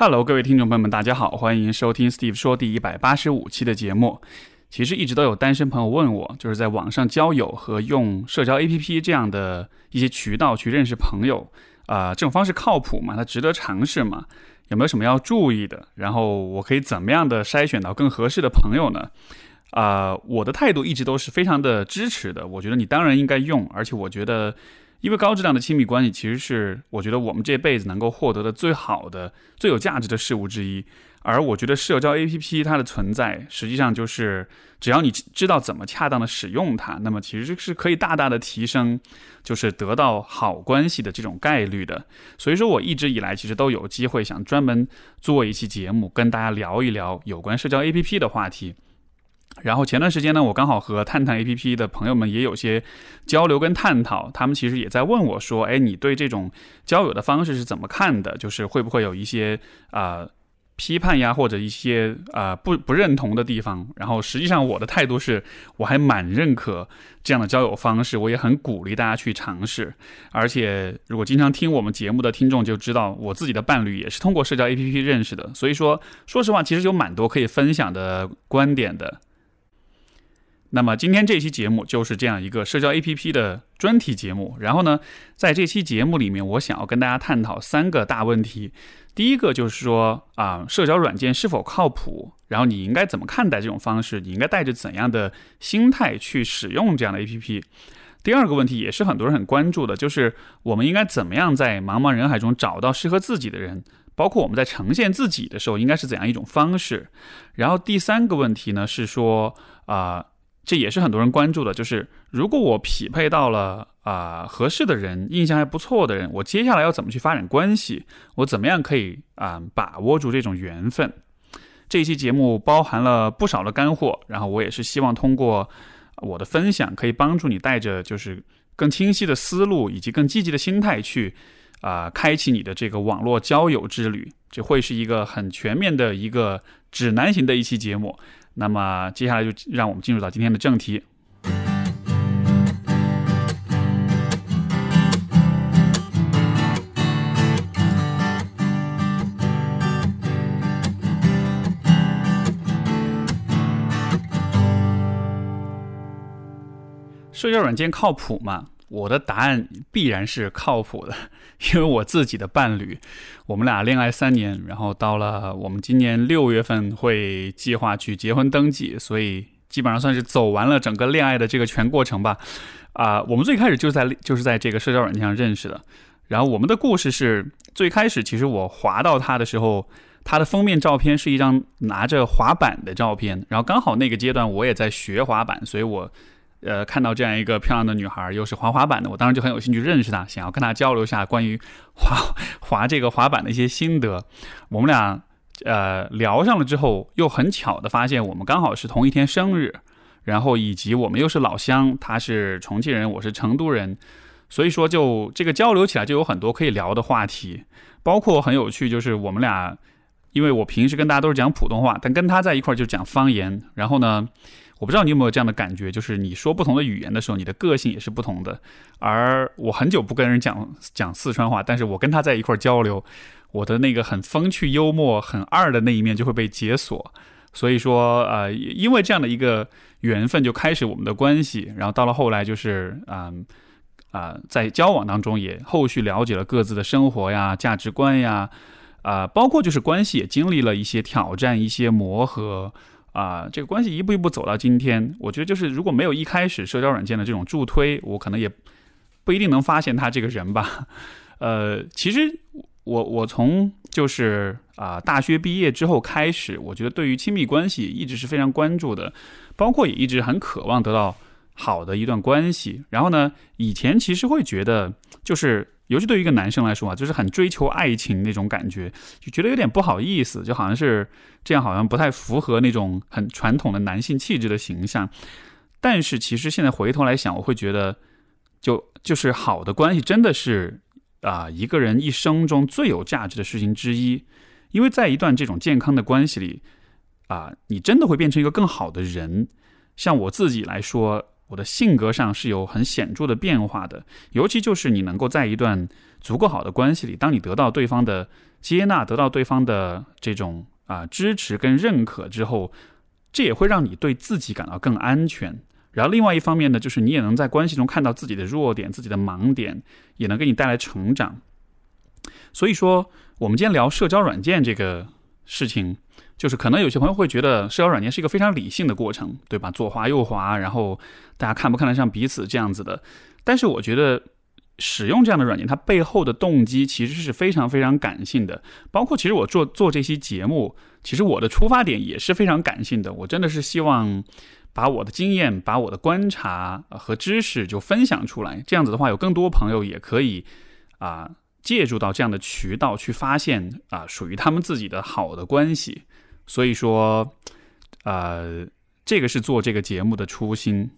Hello，各位听众朋友们，大家好，欢迎收听 Steve 说第一百八十五期的节目。其实一直都有单身朋友问我，就是在网上交友和用社交 APP 这样的一些渠道去认识朋友，啊，这种方式靠谱吗？它值得尝试吗？有没有什么要注意的？然后我可以怎么样的筛选到更合适的朋友呢？啊，我的态度一直都是非常的支持的。我觉得你当然应该用，而且我觉得。因为高质量的亲密关系，其实是我觉得我们这辈子能够获得的最好的、最有价值的事物之一。而我觉得社交 APP 它的存在，实际上就是只要你知道怎么恰当的使用它，那么其实是可以大大的提升，就是得到好关系的这种概率的。所以说我一直以来其实都有机会想专门做一期节目，跟大家聊一聊有关社交 APP 的话题。然后前段时间呢，我刚好和探探 APP 的朋友们也有些交流跟探讨，他们其实也在问我说：“哎，你对这种交友的方式是怎么看的？就是会不会有一些啊批判呀，或者一些啊不不认同的地方？”然后实际上我的态度是，我还蛮认可这样的交友方式，我也很鼓励大家去尝试。而且如果经常听我们节目的听众就知道，我自己的伴侣也是通过社交 APP 认识的，所以说说实话，其实有蛮多可以分享的观点的。那么今天这期节目就是这样一个社交 APP 的专题节目。然后呢，在这期节目里面，我想要跟大家探讨三个大问题。第一个就是说啊，社交软件是否靠谱？然后你应该怎么看待这种方式？你应该带着怎样的心态去使用这样的 APP？第二个问题也是很多人很关注的，就是我们应该怎么样在茫茫人海中找到适合自己的人？包括我们在呈现自己的时候，应该是怎样一种方式？然后第三个问题呢，是说啊。这也是很多人关注的，就是如果我匹配到了啊合适的人，印象还不错的人，我接下来要怎么去发展关系？我怎么样可以啊把握住这种缘分？这一期节目包含了不少的干货，然后我也是希望通过我的分享，可以帮助你带着就是更清晰的思路以及更积极的心态去啊开启你的这个网络交友之旅。这会是一个很全面的一个指南型的一期节目。那么接下来就让我们进入到今天的正题。社交软件靠谱吗？我的答案必然是靠谱的，因为我自己的伴侣，我们俩恋爱三年，然后到了我们今年六月份会计划去结婚登记，所以基本上算是走完了整个恋爱的这个全过程吧。啊，我们最开始就在就是在这个社交软件上认识的，然后我们的故事是最开始其实我滑到他的时候，他的封面照片是一张拿着滑板的照片，然后刚好那个阶段我也在学滑板，所以我。呃，看到这样一个漂亮的女孩，又是滑滑板的，我当时就很有兴趣认识她，想要跟她交流一下关于滑 滑这个滑板的一些心得。我们俩呃聊上了之后，又很巧的发现我们刚好是同一天生日，然后以及我们又是老乡，她是重庆人，我是成都人，所以说就这个交流起来就有很多可以聊的话题，包括很有趣，就是我们俩，因为我平时跟大家都是讲普通话，但跟她在一块儿就讲方言，然后呢。我不知道你有没有这样的感觉，就是你说不同的语言的时候，你的个性也是不同的。而我很久不跟人讲讲四川话，但是我跟他在一块儿交流，我的那个很风趣幽默、很二的那一面就会被解锁。所以说，呃，因为这样的一个缘分，就开始我们的关系。然后到了后来，就是嗯啊，在交往当中也后续了解了各自的生活呀、价值观呀，啊，包括就是关系也经历了一些挑战、一些磨合。啊，这个关系一步一步走到今天，我觉得就是如果没有一开始社交软件的这种助推，我可能也不一定能发现他这个人吧。呃，其实我我从就是啊大学毕业之后开始，我觉得对于亲密关系一直是非常关注的，包括也一直很渴望得到好的一段关系。然后呢，以前其实会觉得就是。尤其对于一个男生来说啊，就是很追求爱情那种感觉，就觉得有点不好意思，就好像是这样，好像不太符合那种很传统的男性气质的形象。但是其实现在回头来想，我会觉得，就就是好的关系真的是啊一个人一生中最有价值的事情之一，因为在一段这种健康的关系里啊，你真的会变成一个更好的人。像我自己来说。我的性格上是有很显著的变化的。尤其就是你能够在一段足够好的关系里，当你得到对方的接纳，得到对方的这种啊支持跟认可之后，这也会让你对自己感到更安全。然后另外一方面呢，就是你也能在关系中看到自己的弱点、自己的盲点，也能给你带来成长。所以说，我们今天聊社交软件这个事情。就是可能有些朋友会觉得社交软件是一个非常理性的过程，对吧？左滑右滑，然后大家看不看得上彼此这样子的。但是我觉得使用这样的软件，它背后的动机其实是非常非常感性的。包括其实我做做这期节目，其实我的出发点也是非常感性的。我真的是希望把我的经验、把我的观察和知识就分享出来。这样子的话，有更多朋友也可以啊借助到这样的渠道去发现啊属于他们自己的好的关系。所以说，呃，这个是做这个节目的初心。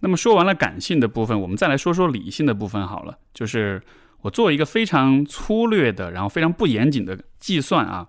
那么说完了感性的部分，我们再来说说理性的部分好了。就是我做一个非常粗略的，然后非常不严谨的计算啊，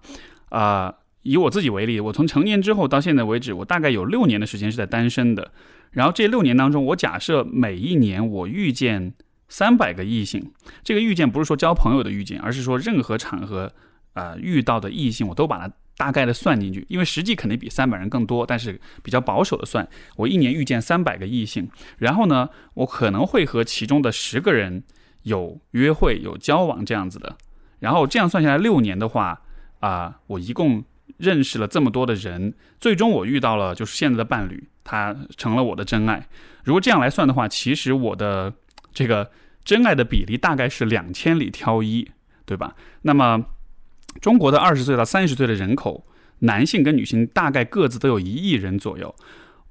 啊，以我自己为例，我从成年之后到现在为止，我大概有六年的时间是在单身的。然后这六年当中，我假设每一年我遇见三百个异性，这个遇见不是说交朋友的遇见，而是说任何场合啊遇到的异性，我都把它。大概的算进去，因为实际肯定比三百人更多，但是比较保守的算，我一年遇见三百个异性，然后呢，我可能会和其中的十个人有约会、有交往这样子的，然后这样算下来六年的话，啊，我一共认识了这么多的人，最终我遇到了就是现在的伴侣，他成了我的真爱。如果这样来算的话，其实我的这个真爱的比例大概是两千里挑一，对吧？那么。中国的二十岁到三十岁的人口，男性跟女性大概各自都有一亿人左右。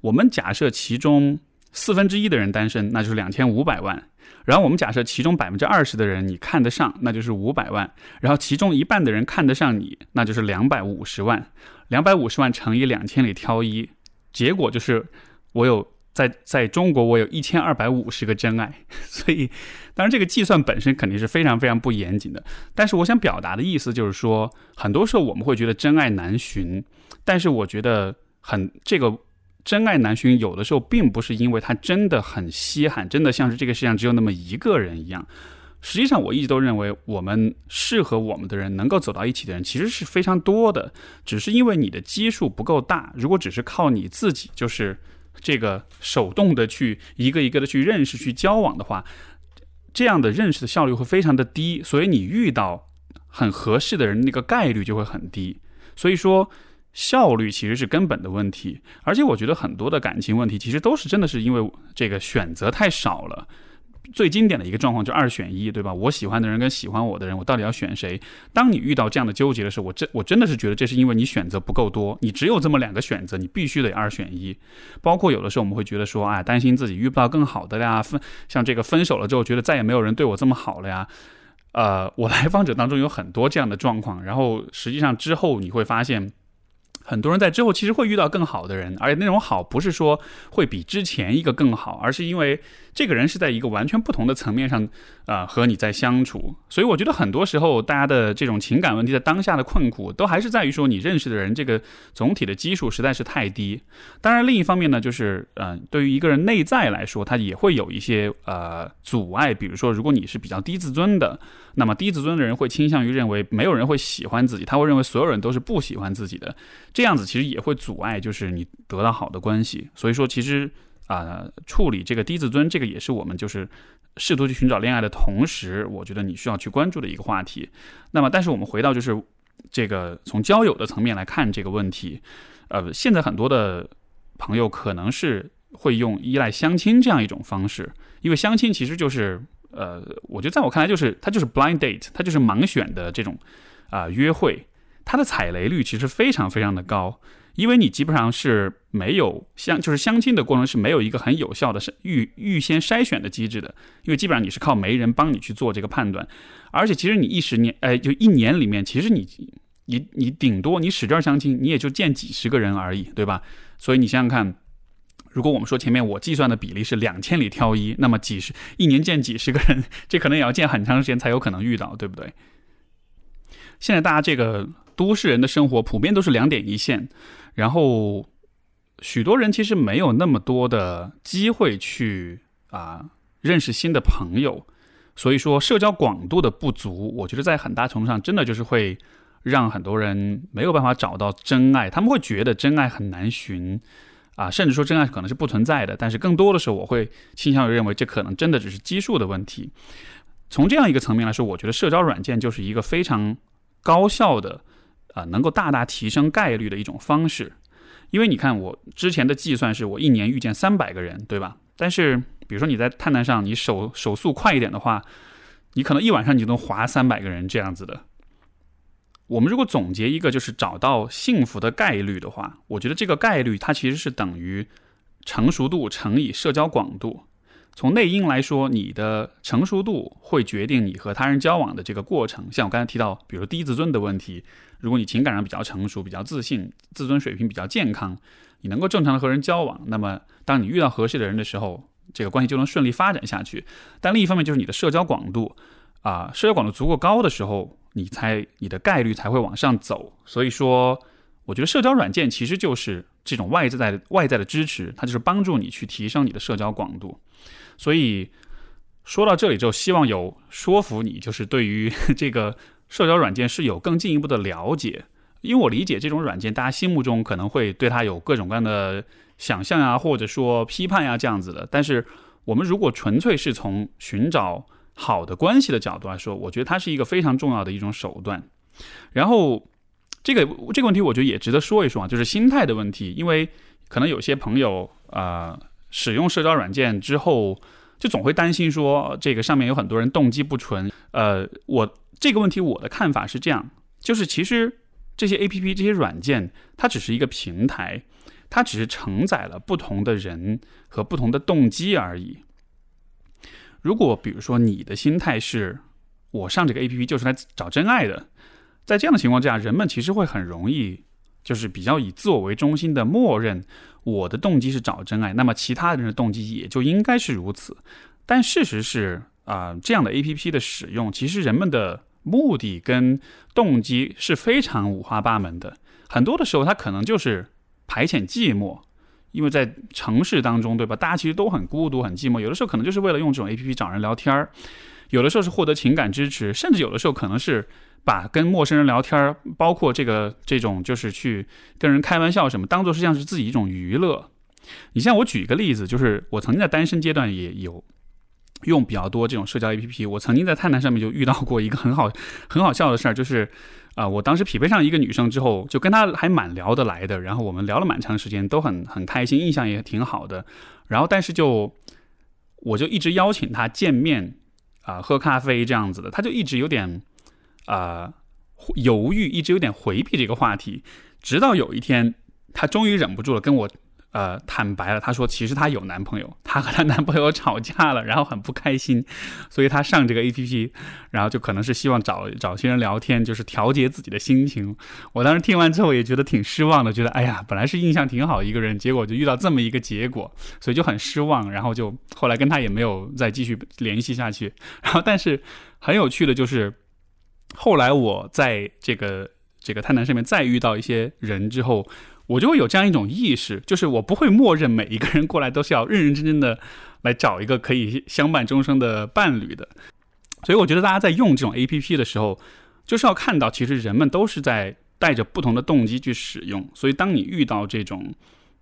我们假设其中四分之一的人单身，那就是两千五百万。然后我们假设其中百分之二十的人你看得上，那就是五百万。然后其中一半的人看得上你，那就是两百五十万。两百五十万乘以两千里挑一，结果就是我有。在在中国，我有一千二百五十个真爱，所以，当然这个计算本身肯定是非常非常不严谨的。但是我想表达的意思就是说，很多时候我们会觉得真爱难寻，但是我觉得很这个真爱难寻，有的时候并不是因为它真的很稀罕，真的像是这个世界上只有那么一个人一样。实际上，我一直都认为，我们适合我们的人，能够走到一起的人，其实是非常多的，只是因为你的基数不够大。如果只是靠你自己，就是。这个手动的去一个一个的去认识、去交往的话，这样的认识的效率会非常的低，所以你遇到很合适的人那个概率就会很低。所以说，效率其实是根本的问题。而且我觉得很多的感情问题，其实都是真的是因为这个选择太少了。最经典的一个状况就二选一，对吧？我喜欢的人跟喜欢我的人，我到底要选谁？当你遇到这样的纠结的时候，我真我真的是觉得这是因为你选择不够多，你只有这么两个选择，你必须得二选一。包括有的时候我们会觉得说，哎，担心自己遇不到更好的呀，分像这个分手了之后，觉得再也没有人对我这么好了呀。呃，我来访者当中有很多这样的状况，然后实际上之后你会发现。很多人在之后其实会遇到更好的人，而且那种好不是说会比之前一个更好，而是因为这个人是在一个完全不同的层面上，啊，和你在相处。所以我觉得很多时候大家的这种情感问题，在当下的困苦，都还是在于说你认识的人这个总体的基数实在是太低。当然，另一方面呢，就是呃，对于一个人内在来说，他也会有一些呃阻碍。比如说，如果你是比较低自尊的，那么低自尊的人会倾向于认为没有人会喜欢自己，他会认为所有人都是不喜欢自己的。这样子其实也会阻碍，就是你得到好的关系。所以说，其实啊，处理这个低自尊，这个也是我们就是试图去寻找恋爱的同时，我觉得你需要去关注的一个话题。那么，但是我们回到就是这个从交友的层面来看这个问题，呃，现在很多的朋友可能是会用依赖相亲这样一种方式，因为相亲其实就是呃，我觉得在我看来就是它就是 blind date，它就是盲选的这种啊约会。它的踩雷率其实非常非常的高，因为你基本上是没有相就是相亲的过程是没有一个很有效的预预先筛选的机制的，因为基本上你是靠媒人帮你去做这个判断，而且其实你一十年哎就一年里面，其实你你你顶多你使劲相亲，你也就见几十个人而已，对吧？所以你想想看，如果我们说前面我计算的比例是两千里挑一，那么几十一年见几十个人，这可能也要见很长时间才有可能遇到，对不对？现在大家这个。都市人的生活普遍都是两点一线，然后许多人其实没有那么多的机会去啊认识新的朋友，所以说社交广度的不足，我觉得在很大程度上真的就是会让很多人没有办法找到真爱，他们会觉得真爱很难寻啊，甚至说真爱可能是不存在的。但是更多的时候，我会倾向于认为这可能真的只是基数的问题。从这样一个层面来说，我觉得社交软件就是一个非常高效的啊，能够大大提升概率的一种方式。因为你看，我之前的计算是我一年遇见三百个人，对吧？但是，比如说你在探探上，你手手速快一点的话，你可能一晚上你就能划三百个人这样子的。我们如果总结一个就是找到幸福的概率的话，我觉得这个概率它其实是等于成熟度乘以社交广度。从内因来说，你的成熟度会决定你和他人交往的这个过程。像我刚才提到，比如低自尊的问题。如果你情感上比较成熟、比较自信、自尊水平比较健康，你能够正常的和人交往，那么当你遇到合适的人的时候，这个关系就能顺利发展下去。但另一方面就是你的社交广度，啊，社交广度足够高的时候，你才你的概率才会往上走。所以说，我觉得社交软件其实就是这种外在的外在的支持，它就是帮助你去提升你的社交广度。所以说到这里之后，希望有说服你，就是对于这个。社交软件是有更进一步的了解，因为我理解这种软件，大家心目中可能会对它有各种各样的想象啊，或者说批判呀这样子的。但是我们如果纯粹是从寻找好的关系的角度来说，我觉得它是一个非常重要的一种手段。然后这个这个问题，我觉得也值得说一说啊，就是心态的问题，因为可能有些朋友啊使用社交软件之后，就总会担心说这个上面有很多人动机不纯。呃，我。这个问题，我的看法是这样：，就是其实这些 A P P、这些软件，它只是一个平台，它只是承载了不同的人和不同的动机而已。如果比如说你的心态是，我上这个 A P P 就是来找真爱的，在这样的情况之下，人们其实会很容易，就是比较以自我为中心的默认，我的动机是找真爱，那么其他人的动机也就应该是如此。但事实是。啊，这样的 A P P 的使用，其实人们的目的跟动机是非常五花八门的。很多的时候，他可能就是排遣寂寞，因为在城市当中，对吧？大家其实都很孤独、很寂寞。有的时候可能就是为了用这种 A P P 找人聊天儿，有的时候是获得情感支持，甚至有的时候可能是把跟陌生人聊天儿，包括这个这种就是去跟人开玩笑什么，当做是像是自己一种娱乐。你像我举一个例子，就是我曾经在单身阶段也有。用比较多这种社交 APP，我曾经在探探上面就遇到过一个很好很好笑的事儿，就是，啊，我当时匹配上一个女生之后，就跟她还蛮聊得来的，然后我们聊了蛮长时间，都很很开心，印象也挺好的。然后但是就，我就一直邀请她见面，啊，喝咖啡这样子的，她就一直有点，啊，犹豫，一直有点回避这个话题，直到有一天，她终于忍不住了，跟我。呃，坦白了，她说其实她有男朋友，她和她男朋友吵架了，然后很不开心，所以她上这个 A P P，然后就可能是希望找找些人聊天，就是调节自己的心情。我当时听完之后也觉得挺失望的，觉得哎呀，本来是印象挺好一个人，结果就遇到这么一个结果，所以就很失望。然后就后来跟他也没有再继续联系下去。然后但是很有趣的就是，后来我在这个这个探探上面再遇到一些人之后。我就会有这样一种意识，就是我不会默认每一个人过来都是要认认真真的来找一个可以相伴终生的伴侣的。所以我觉得大家在用这种 A P P 的时候，就是要看到其实人们都是在带着不同的动机去使用。所以当你遇到这种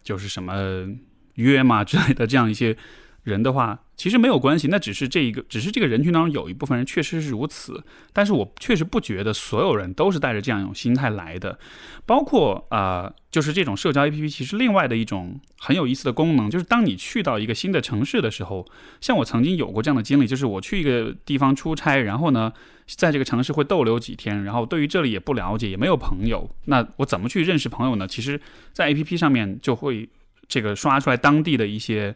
就是什么约嘛之类的这样一些。人的话，其实没有关系，那只是这一个，只是这个人群当中有一部分人确实是如此。但是我确实不觉得所有人都是带着这样一种心态来的。包括啊，就是这种社交 APP，其实另外的一种很有意思的功能，就是当你去到一个新的城市的时候，像我曾经有过这样的经历，就是我去一个地方出差，然后呢，在这个城市会逗留几天，然后对于这里也不了解，也没有朋友，那我怎么去认识朋友呢？其实，在 APP 上面就会这个刷出来当地的一些。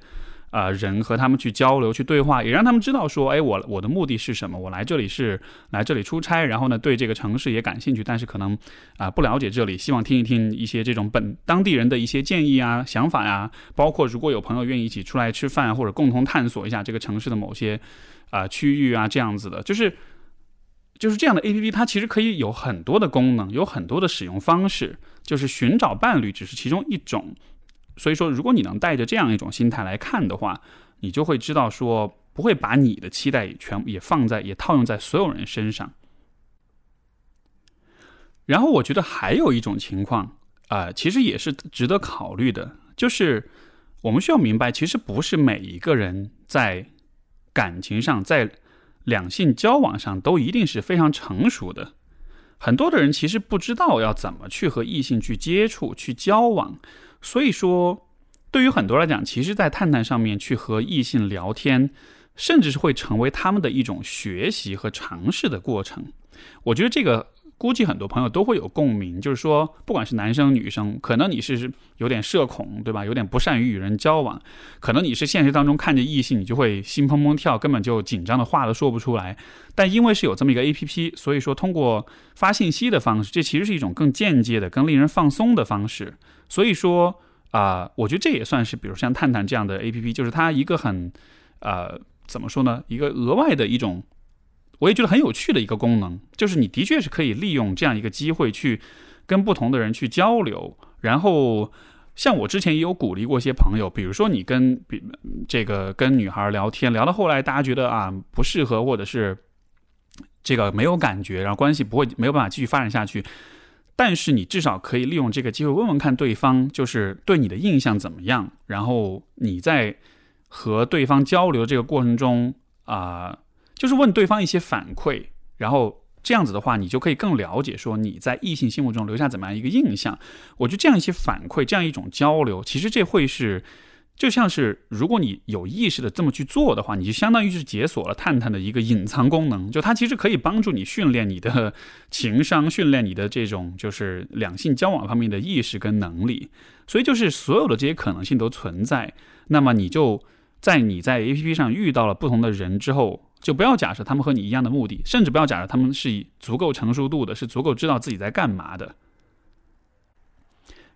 啊，人和他们去交流、去对话，也让他们知道说，哎，我我的目的是什么？我来这里是来这里出差，然后呢，对这个城市也感兴趣，但是可能啊不了解这里，希望听一听一些这种本当地人的一些建议啊、想法呀，包括如果有朋友愿意一起出来吃饭，或者共同探索一下这个城市的某些啊区域啊这样子的，就是就是这样的 A P P，它其实可以有很多的功能，有很多的使用方式，就是寻找伴侣只是其中一种。所以说，如果你能带着这样一种心态来看的话，你就会知道说，不会把你的期待全也放在也套用在所有人身上。然后我觉得还有一种情况啊，其实也是值得考虑的，就是我们需要明白，其实不是每一个人在感情上，在两性交往上都一定是非常成熟的。很多的人其实不知道要怎么去和异性去接触、去交往，所以说，对于很多来讲，其实，在探探上面去和异性聊天，甚至是会成为他们的一种学习和尝试的过程。我觉得这个。估计很多朋友都会有共鸣，就是说，不管是男生女生，可能你是有点社恐，对吧？有点不善于与人交往，可能你是现实当中看着异性，你就会心砰砰跳，根本就紧张的话都说不出来。但因为是有这么一个 A P P，所以说通过发信息的方式，这其实是一种更间接的、更令人放松的方式。所以说啊，我觉得这也算是，比如像探探这样的 A P P，就是它一个很，呃，怎么说呢？一个额外的一种。我也觉得很有趣的一个功能，就是你的确是可以利用这样一个机会去跟不同的人去交流。然后，像我之前也有鼓励过一些朋友，比如说你跟比这个跟女孩聊天，聊到后来大家觉得啊不适合，或者是这个没有感觉，然后关系不会没有办法继续发展下去。但是你至少可以利用这个机会问问看对方，就是对你的印象怎么样。然后你在和对方交流这个过程中啊。就是问对方一些反馈，然后这样子的话，你就可以更了解说你在异性心目中留下怎么样一个印象。我觉得这样一些反馈，这样一种交流，其实这会是就像是如果你有意识的这么去做的话，你就相当于是解锁了探探的一个隐藏功能，就它其实可以帮助你训练你的情商，训练你的这种就是两性交往方面的意识跟能力。所以就是所有的这些可能性都存在。那么你就在你在 A P P 上遇到了不同的人之后。就不要假设他们和你一样的目的，甚至不要假设他们是以足够成熟度的，是足够知道自己在干嘛的。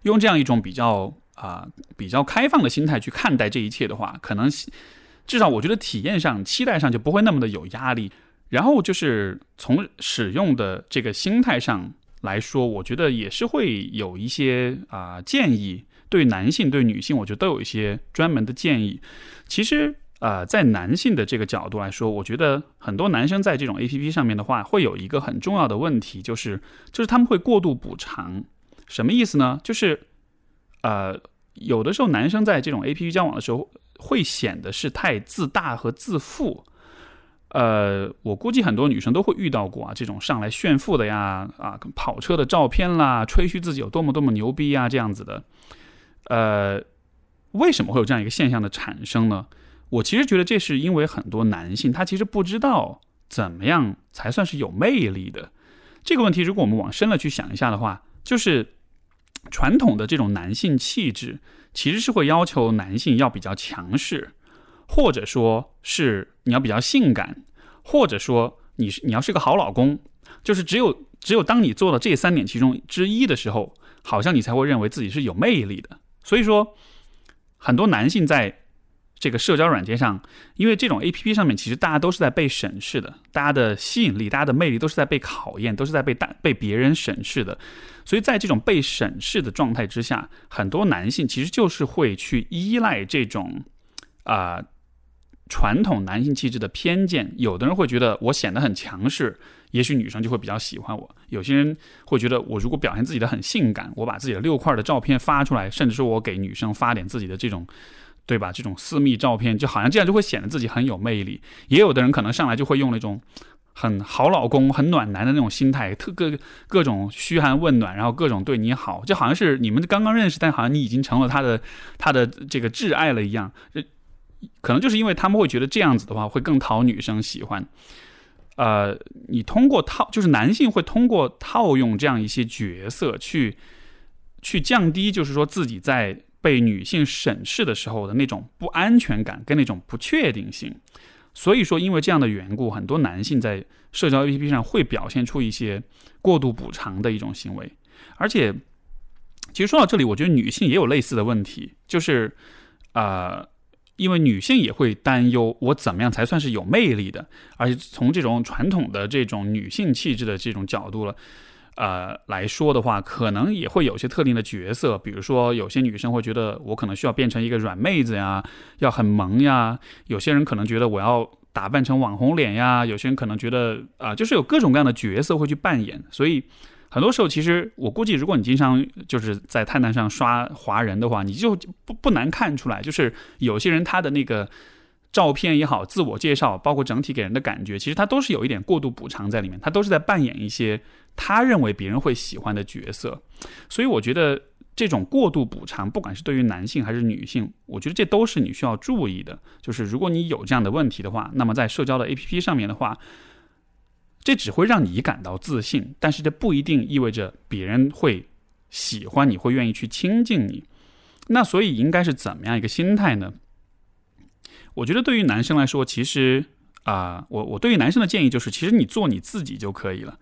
用这样一种比较啊比较开放的心态去看待这一切的话，可能至少我觉得体验上、期待上就不会那么的有压力。然后就是从使用的这个心态上来说，我觉得也是会有一些啊建议，对男性、对女性，我觉得都有一些专门的建议。其实。呃，在男性的这个角度来说，我觉得很多男生在这种 A P P 上面的话，会有一个很重要的问题，就是就是他们会过度补偿。什么意思呢？就是呃，有的时候男生在这种 A P P 交往的时候，会显得是太自大和自负。呃，我估计很多女生都会遇到过啊，这种上来炫富的呀，啊，跑车的照片啦，吹嘘自己有多么多么牛逼啊，这样子的。呃，为什么会有这样一个现象的产生呢？我其实觉得这是因为很多男性他其实不知道怎么样才算是有魅力的这个问题。如果我们往深了去想一下的话，就是传统的这种男性气质其实是会要求男性要比较强势，或者说是你要比较性感，或者说你是你要是个好老公。就是只有只有当你做了这三点其中之一的时候，好像你才会认为自己是有魅力的。所以说，很多男性在。这个社交软件上，因为这种 A P P 上面，其实大家都是在被审视的，大家的吸引力、大家的魅力都是在被考验，都是在被大被别人审视的。所以在这种被审视的状态之下，很多男性其实就是会去依赖这种啊传统男性气质的偏见。有的人会觉得我显得很强势，也许女生就会比较喜欢我；有些人会觉得我如果表现自己的很性感，我把自己的六块的照片发出来，甚至说我给女生发点自己的这种。对吧？这种私密照片就好像这样就会显得自己很有魅力。也有的人可能上来就会用那种很好老公、很暖男的那种心态，特各各种嘘寒问暖，然后各种对你好，就好像是你们刚刚认识，但好像你已经成了他的他的这个挚爱了一样。可能就是因为他们会觉得这样子的话会更讨女生喜欢。呃，你通过套，就是男性会通过套用这样一些角色去去降低，就是说自己在。被女性审视的时候的那种不安全感跟那种不确定性，所以说因为这样的缘故，很多男性在社交 APP 上会表现出一些过度补偿的一种行为。而且，其实说到这里，我觉得女性也有类似的问题，就是啊，因为女性也会担忧我怎么样才算是有魅力的，而且从这种传统的这种女性气质的这种角度了。呃来说的话，可能也会有些特定的角色，比如说有些女生会觉得我可能需要变成一个软妹子呀，要很萌呀；有些人可能觉得我要打扮成网红脸呀；有些人可能觉得啊，就是有各种各样的角色会去扮演。所以很多时候，其实我估计，如果你经常就是在探探上刷华人的话，你就不不难看出来，就是有些人他的那个。照片也好，自我介绍，包括整体给人的感觉，其实他都是有一点过度补偿在里面，他都是在扮演一些他认为别人会喜欢的角色。所以我觉得这种过度补偿，不管是对于男性还是女性，我觉得这都是你需要注意的。就是如果你有这样的问题的话，那么在社交的 APP 上面的话，这只会让你感到自信，但是这不一定意味着别人会喜欢你，会愿意去亲近你。那所以应该是怎么样一个心态呢？我觉得对于男生来说，其实啊，我我对于男生的建议就是，其实你做你自己就可以了。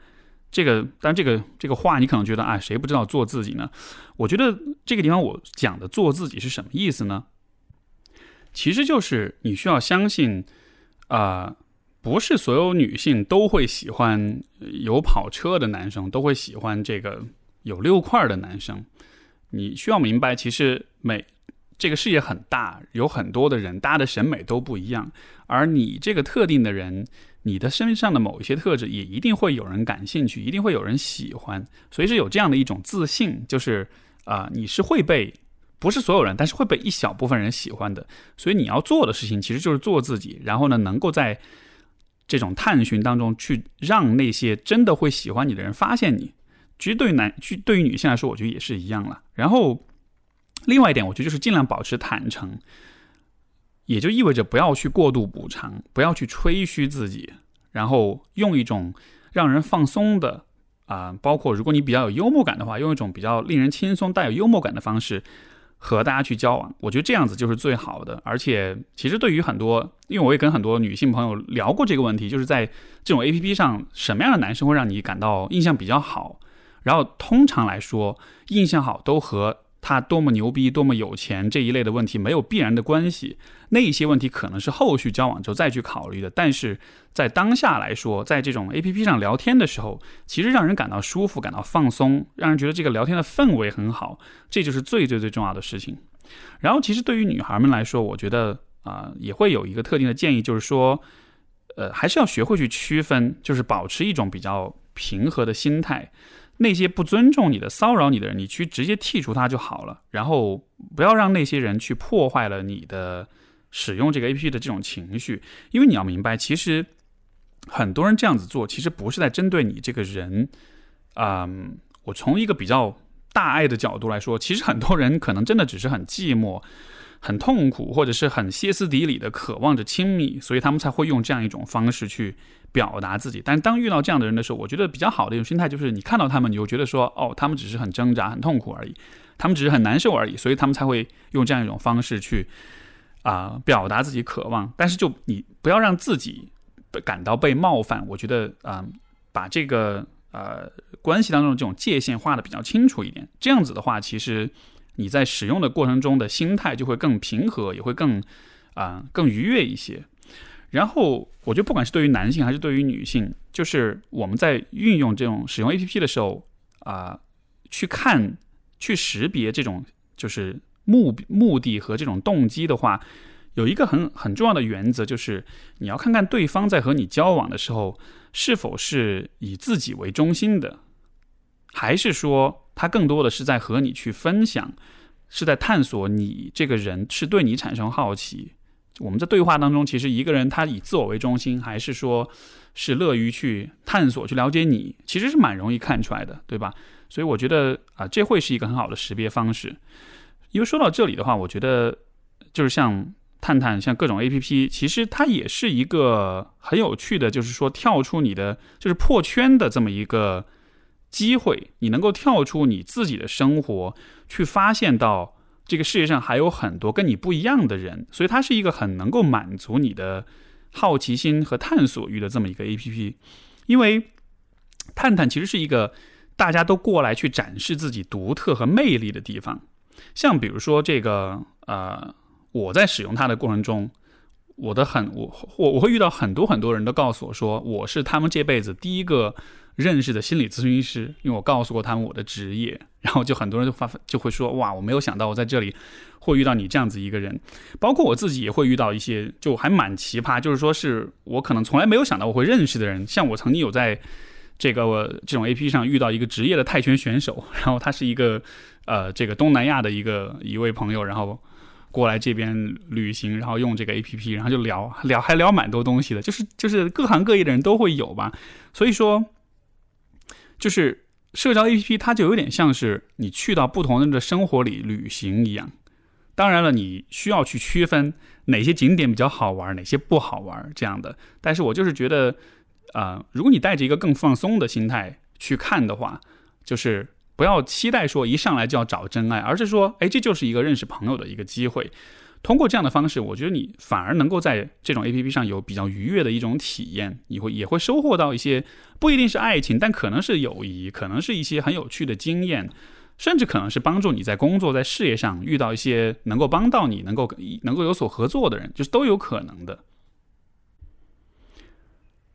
这个，但这个这个话你可能觉得，哎，谁不知道做自己呢？我觉得这个地方我讲的做自己是什么意思呢？其实就是你需要相信，啊，不是所有女性都会喜欢有跑车的男生，都会喜欢这个有六块的男生。你需要明白，其实每。这个世界很大，有很多的人，大家的审美都不一样。而你这个特定的人，你的身上的某一些特质，也一定会有人感兴趣，一定会有人喜欢。所以是有这样的一种自信，就是啊，你是会被不是所有人，但是会被一小部分人喜欢的。所以你要做的事情，其实就是做自己。然后呢，能够在这种探寻当中，去让那些真的会喜欢你的人发现你。其实对于男，去对于女性来说，我觉得也是一样了。然后。另外一点，我觉得就是尽量保持坦诚，也就意味着不要去过度补偿，不要去吹嘘自己，然后用一种让人放松的啊，包括如果你比较有幽默感的话，用一种比较令人轻松、带有幽默感的方式和大家去交往，我觉得这样子就是最好的。而且，其实对于很多，因为我也跟很多女性朋友聊过这个问题，就是在这种 A P P 上，什么样的男生会让你感到印象比较好？然后通常来说，印象好都和他多么牛逼，多么有钱这一类的问题没有必然的关系，那一些问题可能是后续交往之后再去考虑的。但是在当下来说，在这种 A P P 上聊天的时候，其实让人感到舒服、感到放松，让人觉得这个聊天的氛围很好，这就是最最最重要的事情。然后，其实对于女孩们来说，我觉得啊，也会有一个特定的建议，就是说，呃，还是要学会去区分，就是保持一种比较平和的心态。那些不尊重你的、骚扰你的人，你去直接剔除他就好了。然后不要让那些人去破坏了你的使用这个 A P P 的这种情绪，因为你要明白，其实很多人这样子做，其实不是在针对你这个人。嗯，我从一个比较大爱的角度来说，其实很多人可能真的只是很寂寞。很痛苦，或者是很歇斯底里的渴望着亲密，所以他们才会用这样一种方式去表达自己。但当遇到这样的人的时候，我觉得比较好的一种心态就是，你看到他们，你就觉得说，哦，他们只是很挣扎、很痛苦而已，他们只是很难受而已，所以他们才会用这样一种方式去啊表达自己渴望。但是就你不要让自己感到被冒犯。我觉得啊，把这个呃关系当中的这种界限画的比较清楚一点，这样子的话，其实。你在使用的过程中的心态就会更平和，也会更啊更愉悦一些。然后，我觉得不管是对于男性还是对于女性，就是我们在运用这种使用 A P P 的时候啊，去看、去识别这种就是目目的和这种动机的话，有一个很很重要的原则，就是你要看看对方在和你交往的时候是否是以自己为中心的，还是说。他更多的是在和你去分享，是在探索你这个人，是对你产生好奇。我们在对话当中，其实一个人他以自我为中心，还是说是乐于去探索、去了解你，其实是蛮容易看出来的，对吧？所以我觉得啊，这会是一个很好的识别方式。因为说到这里的话，我觉得就是像探探、像各种 A P P，其实它也是一个很有趣的，就是说跳出你的，就是破圈的这么一个。机会，你能够跳出你自己的生活，去发现到这个世界上还有很多跟你不一样的人，所以它是一个很能够满足你的好奇心和探索欲的这么一个 A P P。因为探探其实是一个大家都过来去展示自己独特和魅力的地方。像比如说这个，呃，我在使用它的过程中，我的很我我我会遇到很多很多人都告诉我说，我是他们这辈子第一个。认识的心理咨询师，因为我告诉过他们我的职业，然后就很多人就发就会说哇，我没有想到我在这里会遇到你这样子一个人，包括我自己也会遇到一些就还蛮奇葩，就是说是我可能从来没有想到我会认识的人，像我曾经有在这个我这种 A P P 上遇到一个职业的泰拳选手，然后他是一个呃这个东南亚的一个一位朋友，然后。过来这边旅行，然后用这个 A P P，然后就聊聊，还聊蛮多东西的，就是就是各行各业的人都会有吧。所以说，就是社交 A P P，它就有点像是你去到不同人的生活里旅行一样。当然了，你需要去区分哪些景点比较好玩，哪些不好玩这样的。但是我就是觉得，啊，如果你带着一个更放松的心态去看的话，就是。不要期待说一上来就要找真爱，而是说，哎，这就是一个认识朋友的一个机会。通过这样的方式，我觉得你反而能够在这种 A P P 上有比较愉悦的一种体验，你会也会收获到一些不一定是爱情，但可能是友谊，可能是一些很有趣的经验，甚至可能是帮助你在工作、在事业上遇到一些能够帮到你、能够能够有所合作的人，就是都有可能的。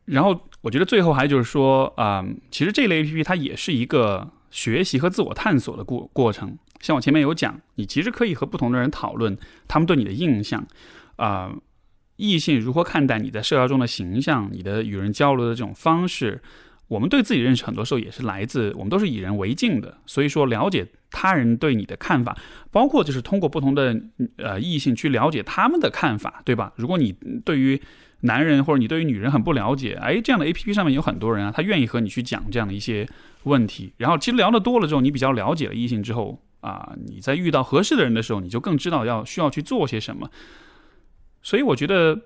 然后，我觉得最后还就是说，啊，其实这类 A P P 它也是一个。学习和自我探索的过过程，像我前面有讲，你其实可以和不同的人讨论他们对你的印象，啊，异性如何看待你在社交中的形象，你的与人交流的这种方式。我们对自己认识很多时候也是来自我们都是以人为镜的，所以说了解他人对你的看法，包括就是通过不同的呃异性去了解他们的看法，对吧？如果你对于男人或者你对于女人很不了解，哎，这样的 A P P 上面有很多人啊，他愿意和你去讲这样的一些。问题，然后其实聊得多了之后，你比较了解了异性之后啊，你在遇到合适的人的时候，你就更知道要需要去做些什么。所以我觉得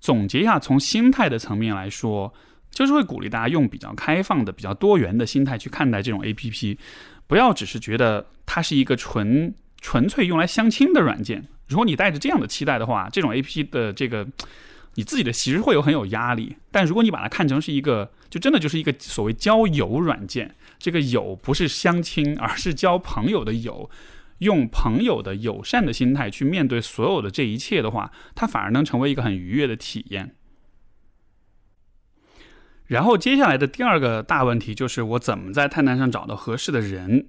总结一下，从心态的层面来说，就是会鼓励大家用比较开放的、比较多元的心态去看待这种 A P P，不要只是觉得它是一个纯纯粹用来相亲的软件。如果你带着这样的期待的话，这种 A P P 的这个。你自己的其实会有很有压力，但如果你把它看成是一个，就真的就是一个所谓交友软件，这个友不是相亲，而是交朋友的友，用朋友的友善的心态去面对所有的这一切的话，它反而能成为一个很愉悦的体验。然后接下来的第二个大问题就是我怎么在探探上找到合适的人？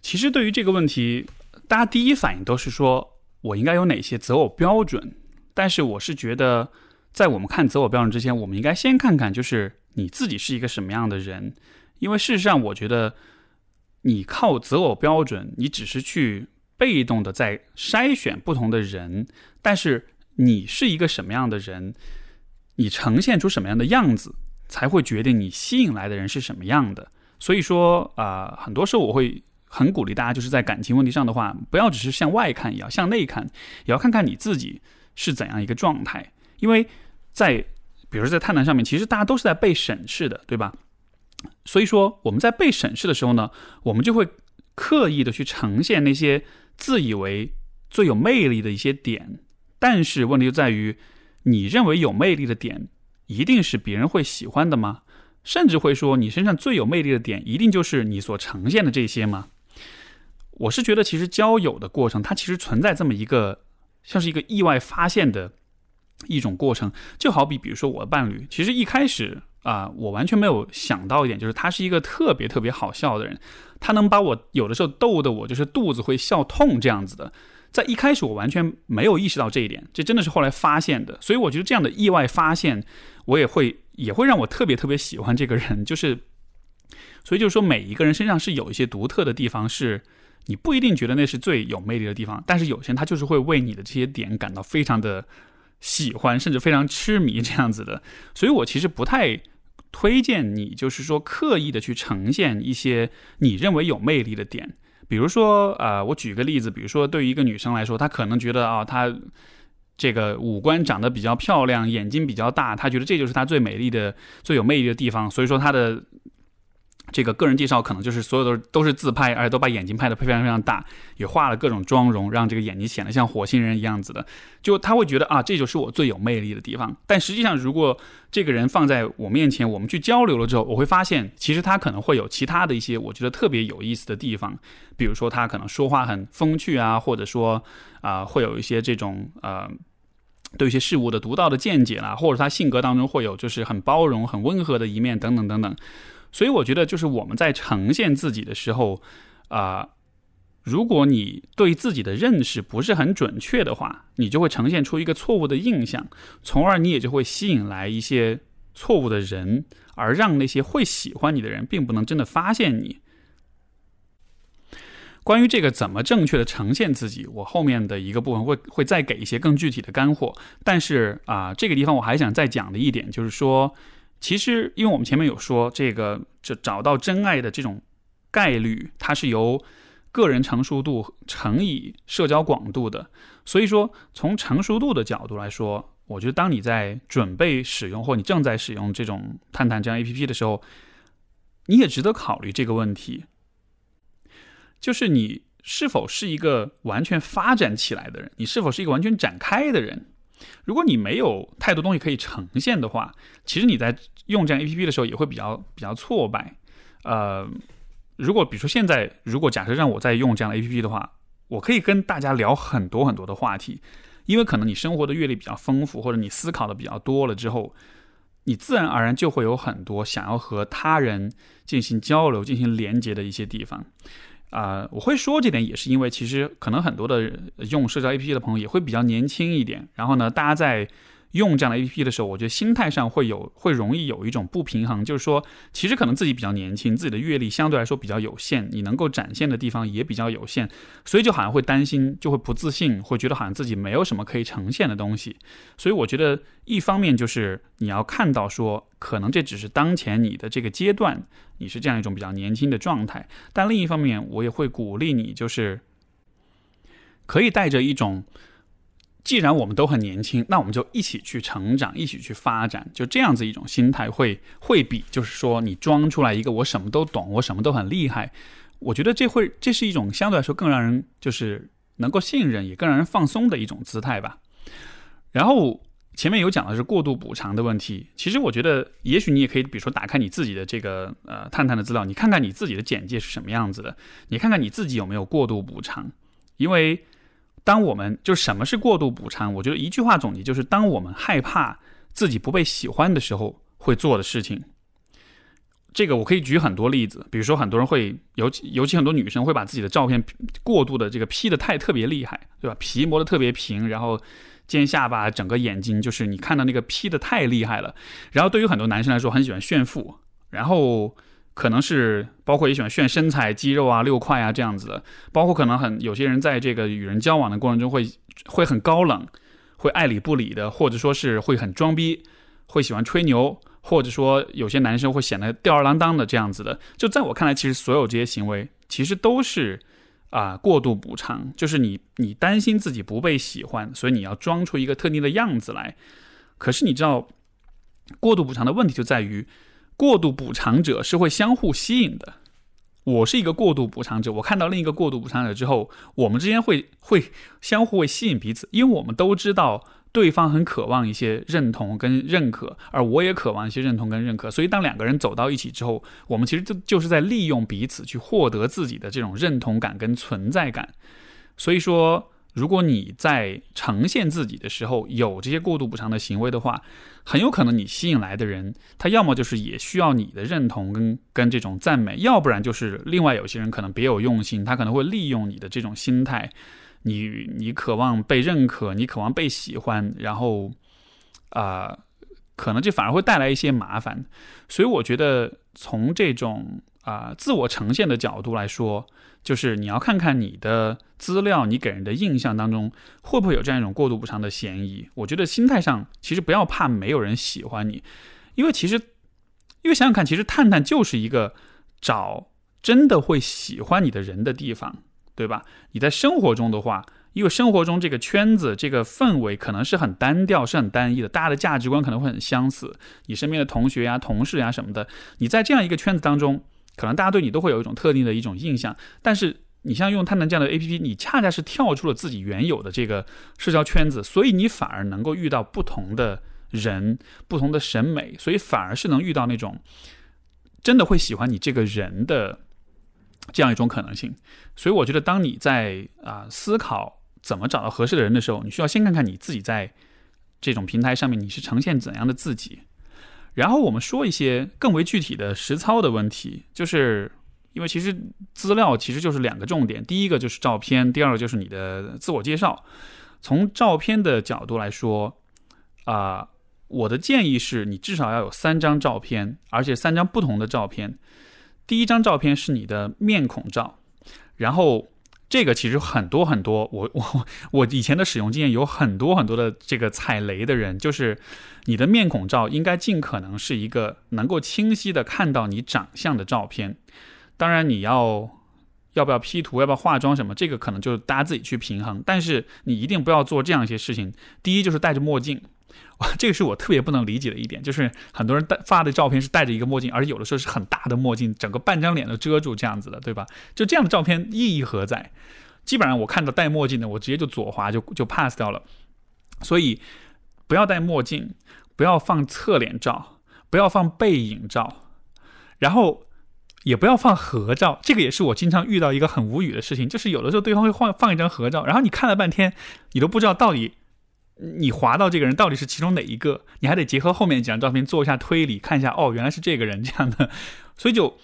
其实对于这个问题，大家第一反应都是说我应该有哪些择偶标准。但是我是觉得，在我们看择偶标准之前，我们应该先看看，就是你自己是一个什么样的人。因为事实上，我觉得你靠择偶标准，你只是去被动的在筛选不同的人。但是你是一个什么样的人，你呈现出什么样的样子，才会决定你吸引来的人是什么样的。所以说啊，很多时候我会很鼓励大家，就是在感情问题上的话，不要只是向外看，也要向内看，也要看看你自己。是怎样一个状态？因为在，比如在探探上面，其实大家都是在被审视的，对吧？所以说我们在被审视的时候呢，我们就会刻意的去呈现那些自以为最有魅力的一些点。但是问题就在于，你认为有魅力的点，一定是别人会喜欢的吗？甚至会说你身上最有魅力的点，一定就是你所呈现的这些吗？我是觉得，其实交友的过程，它其实存在这么一个。像是一个意外发现的一种过程，就好比比如说我的伴侣，其实一开始啊，我完全没有想到一点，就是他是一个特别特别好笑的人，他能把我有的时候逗得我就是肚子会笑痛这样子的，在一开始我完全没有意识到这一点，这真的是后来发现的，所以我觉得这样的意外发现，我也会也会让我特别特别喜欢这个人，就是，所以就是说每一个人身上是有一些独特的地方是。你不一定觉得那是最有魅力的地方，但是有些人他就是会为你的这些点感到非常的喜欢，甚至非常痴迷这样子的。所以我其实不太推荐你，就是说刻意的去呈现一些你认为有魅力的点。比如说，呃，我举个例子，比如说对于一个女生来说，她可能觉得啊，她这个五官长得比较漂亮，眼睛比较大，她觉得这就是她最美丽的、最有魅力的地方。所以说她的。这个个人介绍可能就是所有的都是自拍，而且都把眼睛拍得非常非常大，也画了各种妆容，让这个眼睛显得像火星人一样子的。就他会觉得啊，这就是我最有魅力的地方。但实际上，如果这个人放在我面前，我们去交流了之后，我会发现，其实他可能会有其他的一些我觉得特别有意思的地方。比如说，他可能说话很风趣啊，或者说啊，会有一些这种呃，对一些事物的独到的见解啦，或者他性格当中会有就是很包容、很温和的一面等等等等。所以我觉得，就是我们在呈现自己的时候，啊，如果你对自己的认识不是很准确的话，你就会呈现出一个错误的印象，从而你也就会吸引来一些错误的人，而让那些会喜欢你的人，并不能真的发现你。关于这个怎么正确的呈现自己，我后面的一个部分会会再给一些更具体的干货。但是啊，这个地方我还想再讲的一点就是说，其实因为我们前面有说，这个这找到真爱的这种概率，它是由个人成熟度乘以社交广度的。所以说，从成熟度的角度来说，我觉得当你在准备使用或你正在使用这种探探这样 A P P 的时候，你也值得考虑这个问题。就是你是否是一个完全发展起来的人？你是否是一个完全展开的人？如果你没有太多东西可以呈现的话，其实你在用这样 A P P 的时候也会比较比较挫败。呃，如果比如说现在，如果假设让我在用这样的 A P P 的话，我可以跟大家聊很多很多的话题，因为可能你生活的阅历比较丰富，或者你思考的比较多了之后，你自然而然就会有很多想要和他人进行交流、进行连接的一些地方。啊，我会说这点也是因为，其实可能很多的用社交 APP 的朋友也会比较年轻一点，然后呢，大家在。用这样的 A P P 的时候，我觉得心态上会有会容易有一种不平衡，就是说，其实可能自己比较年轻，自己的阅历相对来说比较有限，你能够展现的地方也比较有限，所以就好像会担心，就会不自信，会觉得好像自己没有什么可以呈现的东西。所以我觉得，一方面就是你要看到说，可能这只是当前你的这个阶段，你是这样一种比较年轻的状态，但另一方面，我也会鼓励你，就是可以带着一种。既然我们都很年轻，那我们就一起去成长，一起去发展，就这样子一种心态会会比就是说你装出来一个我什么都懂，我什么都很厉害，我觉得这会这是一种相对来说更让人就是能够信任，也更让人放松的一种姿态吧。然后前面有讲的是过度补偿的问题，其实我觉得也许你也可以，比如说打开你自己的这个呃探探的资料，你看看你自己的简介是什么样子的，你看看你自己有没有过度补偿，因为。当我们就什么是过度补偿？我觉得一句话总结就是：当我们害怕自己不被喜欢的时候，会做的事情。这个我可以举很多例子，比如说很多人会，尤其尤其很多女生会把自己的照片过度的这个 P 的太特别厉害，对吧？皮磨的特别平，然后尖下巴，整个眼睛就是你看到那个 P 的太厉害了。然后对于很多男生来说，很喜欢炫富，然后。可能是包括也喜欢炫身材、肌肉啊、六块啊这样子的，包括可能很有些人在这个与人交往的过程中会会很高冷，会爱理不理的，或者说是会很装逼，会喜欢吹牛，或者说有些男生会显得吊儿郎当的这样子的。就在我看来，其实所有这些行为其实都是啊过度补偿，就是你你担心自己不被喜欢，所以你要装出一个特定的样子来。可是你知道，过度补偿的问题就在于。过度补偿者是会相互吸引的。我是一个过度补偿者，我看到另一个过度补偿者之后，我们之间会会相互会吸引彼此，因为我们都知道对方很渴望一些认同跟认可，而我也渴望一些认同跟认可。所以当两个人走到一起之后，我们其实就就是在利用彼此去获得自己的这种认同感跟存在感。所以说。如果你在呈现自己的时候有这些过度补偿的行为的话，很有可能你吸引来的人，他要么就是也需要你的认同跟跟这种赞美，要不然就是另外有些人可能别有用心，他可能会利用你的这种心态，你你渴望被认可，你渴望被喜欢，然后啊，可能这反而会带来一些麻烦。所以我觉得从这种啊自我呈现的角度来说。就是你要看看你的资料，你给人的印象当中会不会有这样一种过度补偿的嫌疑？我觉得心态上其实不要怕没有人喜欢你，因为其实，因为想想看，其实探探就是一个找真的会喜欢你的人的地方，对吧？你在生活中的话，因为生活中这个圈子这个氛围可能是很单调、是很单一的，大家的价值观可能会很相似。你身边的同学呀、同事呀什么的，你在这样一个圈子当中。可能大家对你都会有一种特定的一种印象，但是你像用探探这样的 A P P，你恰恰是跳出了自己原有的这个社交圈子，所以你反而能够遇到不同的人、不同的审美，所以反而是能遇到那种真的会喜欢你这个人的这样一种可能性。所以我觉得，当你在啊思考怎么找到合适的人的时候，你需要先看看你自己在这种平台上面你是呈现怎样的自己。然后我们说一些更为具体的实操的问题，就是因为其实资料其实就是两个重点，第一个就是照片，第二个就是你的自我介绍。从照片的角度来说，啊，我的建议是你至少要有三张照片，而且三张不同的照片。第一张照片是你的面孔照，然后这个其实很多很多，我我我以前的使用经验有很多很多的这个踩雷的人，就是你的面孔照应该尽可能是一个能够清晰的看到你长相的照片。当然你要要不要 P 图，要不要化妆什么，这个可能就是大家自己去平衡。但是你一定不要做这样一些事情。第一就是戴着墨镜。哇 这个是我特别不能理解的一点，就是很多人戴发的照片是戴着一个墨镜，而有的时候是很大的墨镜，整个半张脸都遮住这样子的，对吧？就这样的照片意义何在？基本上我看到戴墨镜的，我直接就左滑就就 pass 掉了。所以不要戴墨镜，不要放侧脸照，不要放背影照，然后也不要放合照。这个也是我经常遇到一个很无语的事情，就是有的时候对方会放放一张合照，然后你看了半天，你都不知道到底。你划到这个人到底是其中哪一个？你还得结合后面几张照片做一下推理，看一下哦，原来是这个人这样的，所以就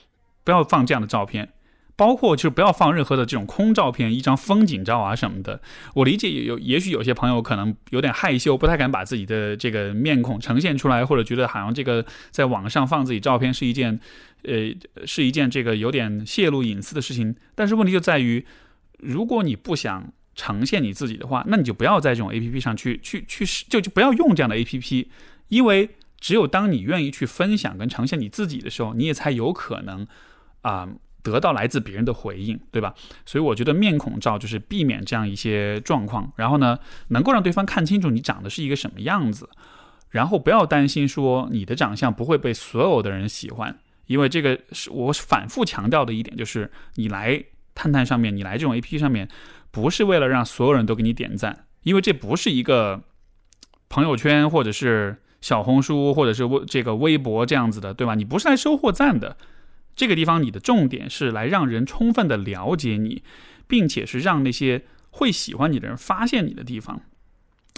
不要放这样的照片，包括就是不要放任何的这种空照片，一张风景照啊什么的。我理解有，也许有些朋友可能有点害羞，不太敢把自己的这个面孔呈现出来，或者觉得好像这个在网上放自己照片是一件，呃，是一件这个有点泄露隐私的事情。但是问题就在于，如果你不想。呈现你自己的话，那你就不要在这种 A P P 上去去去就就不要用这样的 A P P，因为只有当你愿意去分享跟呈现你自己的时候，你也才有可能啊得到来自别人的回应，对吧？所以我觉得面孔照就是避免这样一些状况，然后呢，能够让对方看清楚你长得是一个什么样子，然后不要担心说你的长相不会被所有的人喜欢，因为这个是我反复强调的一点，就是你来探探上面，你来这种 A P P 上面。不是为了让所有人都给你点赞，因为这不是一个朋友圈或者是小红书或者是微这个微博这样子的，对吧？你不是来收获赞的，这个地方你的重点是来让人充分的了解你，并且是让那些会喜欢你的人发现你的地方。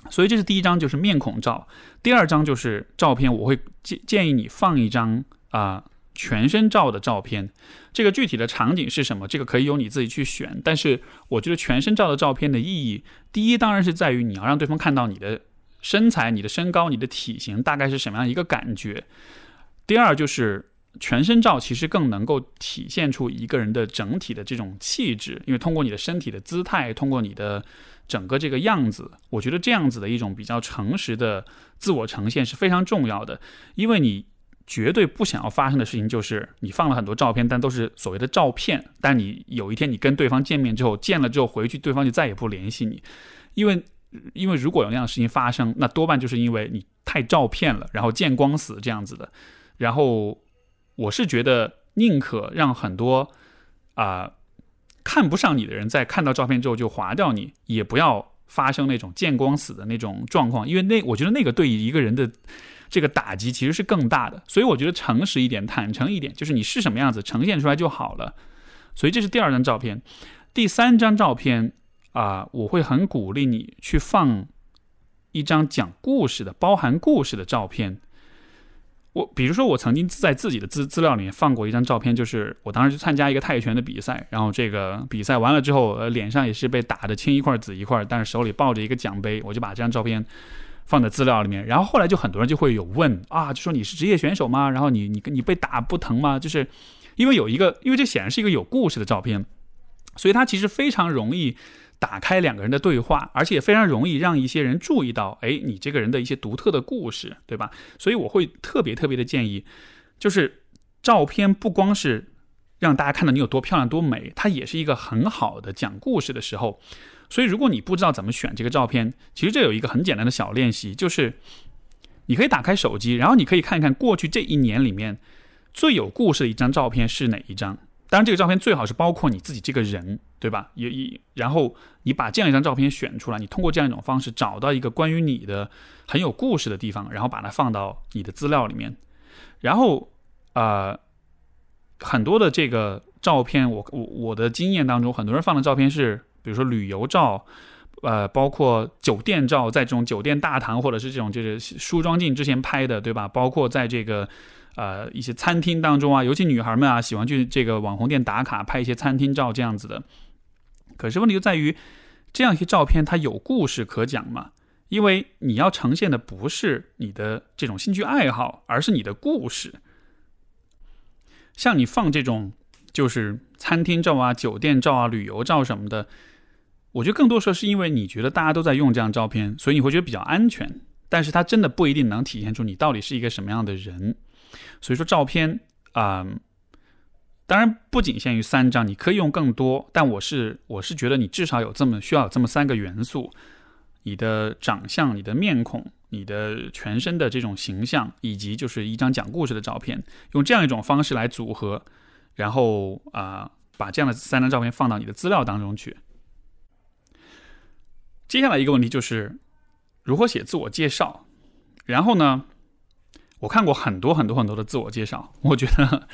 所以这是第一张，就是面孔照；第二张就是照片，我会建建议你放一张啊。全身照的照片，这个具体的场景是什么？这个可以由你自己去选。但是我觉得全身照的照片的意义，第一当然是在于你要让对方看到你的身材、你的身高、你的体型大概是什么样一个感觉。第二就是全身照其实更能够体现出一个人的整体的这种气质，因为通过你的身体的姿态，通过你的整个这个样子，我觉得这样子的一种比较诚实的自我呈现是非常重要的，因为你。绝对不想要发生的事情就是，你放了很多照片，但都是所谓的照片。但你有一天你跟对方见面之后，见了之后回去，对方就再也不联系你，因为，因为如果有那样的事情发生，那多半就是因为你太照片了，然后见光死这样子的。然后，我是觉得宁可让很多啊看不上你的人在看到照片之后就划掉你，也不要发生那种见光死的那种状况，因为那我觉得那个对于一个人的。这个打击其实是更大的，所以我觉得诚实一点、坦诚一点，就是你是什么样子呈现出来就好了。所以这是第二张照片，第三张照片啊，我会很鼓励你去放一张讲故事的、包含故事的照片。我比如说，我曾经在自己的资资料里面放过一张照片，就是我当时去参加一个泰拳的比赛，然后这个比赛完了之后，呃，脸上也是被打的青一块紫一块，但是手里抱着一个奖杯，我就把这张照片。放在资料里面，然后后来就很多人就会有问啊，就说你是职业选手吗？然后你你你被打不疼吗？就是因为有一个，因为这显然是一个有故事的照片，所以它其实非常容易打开两个人的对话，而且也非常容易让一些人注意到，哎，你这个人的一些独特的故事，对吧？所以我会特别特别的建议，就是照片不光是让大家看到你有多漂亮多美，它也是一个很好的讲故事的时候。所以，如果你不知道怎么选这个照片，其实这有一个很简单的小练习，就是你可以打开手机，然后你可以看一看过去这一年里面最有故事的一张照片是哪一张。当然，这个照片最好是包括你自己这个人，对吧？也也，然后你把这样一张照片选出来，你通过这样一种方式找到一个关于你的很有故事的地方，然后把它放到你的资料里面。然后，呃，很多的这个照片，我我我的经验当中，很多人放的照片是。比如说旅游照，呃，包括酒店照，在这种酒店大堂或者是这种就是梳妆镜之前拍的，对吧？包括在这个呃一些餐厅当中啊，尤其女孩们啊，喜欢去这个网红店打卡拍一些餐厅照这样子的。可是问题就在于，这样一些照片它有故事可讲吗？因为你要呈现的不是你的这种兴趣爱好，而是你的故事。像你放这种就是餐厅照啊、酒店照啊、旅游照什么的，我觉得更多时候是因为你觉得大家都在用这张照片，所以你会觉得比较安全。但是它真的不一定能体现出你到底是一个什么样的人。所以说照片啊，当然不仅限于三张，你可以用更多。但我是我是觉得你至少有这么需要有这么三个元素：你的长相、你的面孔。你的全身的这种形象，以及就是一张讲故事的照片，用这样一种方式来组合，然后啊，把这样的三张照片放到你的资料当中去。接下来一个问题就是如何写自我介绍。然后呢，我看过很多很多很多的自我介绍，我觉得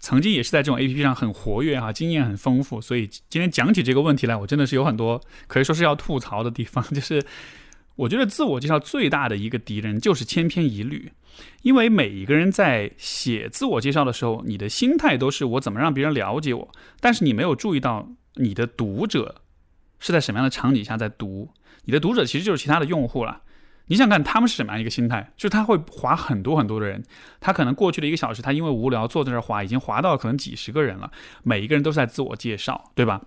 曾经也是在这种 A P P 上很活跃啊，经验很丰富，所以今天讲起这个问题来，我真的是有很多可以说是要吐槽的地方，就是。我觉得自我介绍最大的一个敌人就是千篇一律，因为每一个人在写自我介绍的时候，你的心态都是我怎么让别人了解我，但是你没有注意到你的读者是在什么样的场景下在读，你的读者其实就是其他的用户了。你想看他们是什么样一个心态？就是他会划很多很多的人，他可能过去的一个小时，他因为无聊坐在这儿划，已经划到可能几十个人了，每一个人都是在自我介绍，对吧？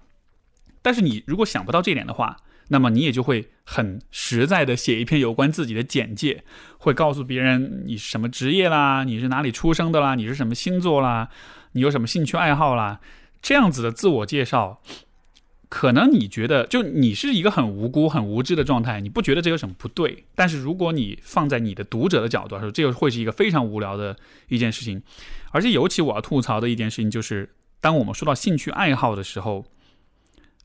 但是你如果想不到这点的话，那么你也就会很实在的写一篇有关自己的简介，会告诉别人你什么职业啦，你是哪里出生的啦，你是什么星座啦，你有什么兴趣爱好啦，这样子的自我介绍，可能你觉得就你是一个很无辜、很无知的状态，你不觉得这有什么不对？但是如果你放在你的读者的角度来说，这又会是一个非常无聊的一件事情。而且尤其我要吐槽的一件事情就是，当我们说到兴趣爱好的时候。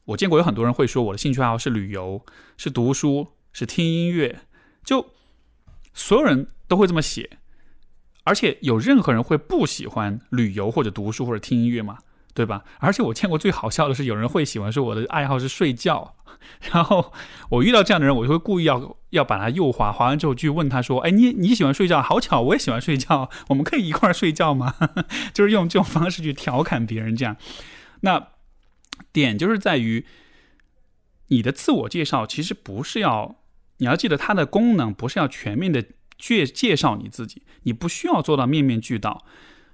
我见过有很多人会说我的兴趣爱好是旅游，是读书，是听音乐，就所有人都会这么写，而且有任何人会不喜欢旅游或者读书或者听音乐吗？对吧？而且我见过最好笑的是，有人会喜欢说我的爱好是睡觉，然后我遇到这样的人，我就会故意要要把他右滑，滑完之后去问他说：“哎，你你喜欢睡觉？好巧，我也喜欢睡觉，我们可以一块儿睡觉吗？” 就是用这种方式去调侃别人，这样，那。点就是在于，你的自我介绍其实不是要，你要记得它的功能不是要全面的介介绍你自己，你不需要做到面面俱到。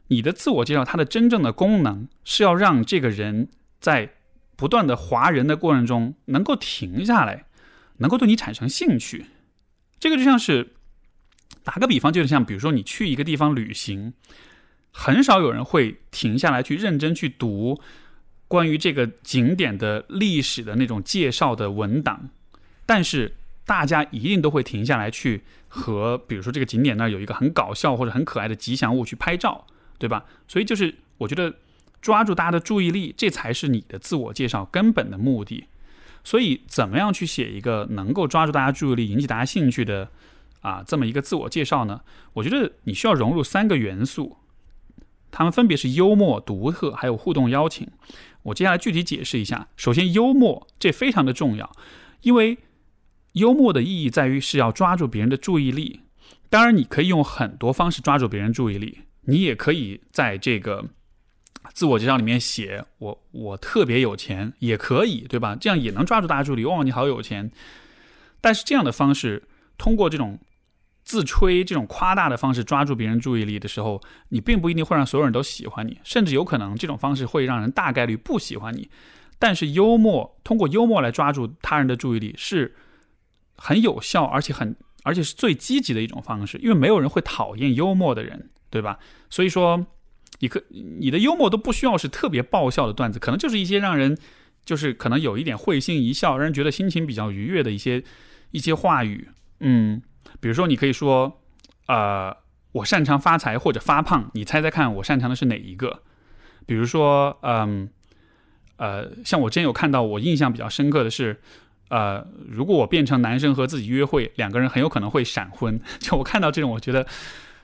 你的自我介绍它的真正的功能是要让这个人在不断的划人的过程中能够停下来，能够对你产生兴趣。这个就像是打个比方，就是像比如说你去一个地方旅行，很少有人会停下来去认真去读。关于这个景点的历史的那种介绍的文档，但是大家一定都会停下来去和，比如说这个景点那儿有一个很搞笑或者很可爱的吉祥物去拍照，对吧？所以就是我觉得抓住大家的注意力，这才是你的自我介绍根本的目的。所以怎么样去写一个能够抓住大家注意力、引起大家兴趣的啊这么一个自我介绍呢？我觉得你需要融入三个元素，它们分别是幽默、独特还有互动邀请。我接下来具体解释一下。首先，幽默这非常的重要，因为幽默的意义在于是要抓住别人的注意力。当然，你可以用很多方式抓住别人注意力，你也可以在这个自我介绍里面写我我特别有钱，也可以，对吧？这样也能抓住大家注意力。哇，你好有钱！但是这样的方式，通过这种。自吹这种夸大的方式抓住别人注意力的时候，你并不一定会让所有人都喜欢你，甚至有可能这种方式会让人大概率不喜欢你。但是幽默，通过幽默来抓住他人的注意力是很有效，而且很而且是最积极的一种方式，因为没有人会讨厌幽默的人，对吧？所以说，你可你的幽默都不需要是特别爆笑的段子，可能就是一些让人就是可能有一点会心一笑，让人觉得心情比较愉悦的一些一些话语，嗯。比如说，你可以说，呃，我擅长发财或者发胖，你猜猜看，我擅长的是哪一个？比如说，嗯，呃，像我之前有看到，我印象比较深刻的是，呃，如果我变成男生和自己约会，两个人很有可能会闪婚。就我看到这种，我觉得，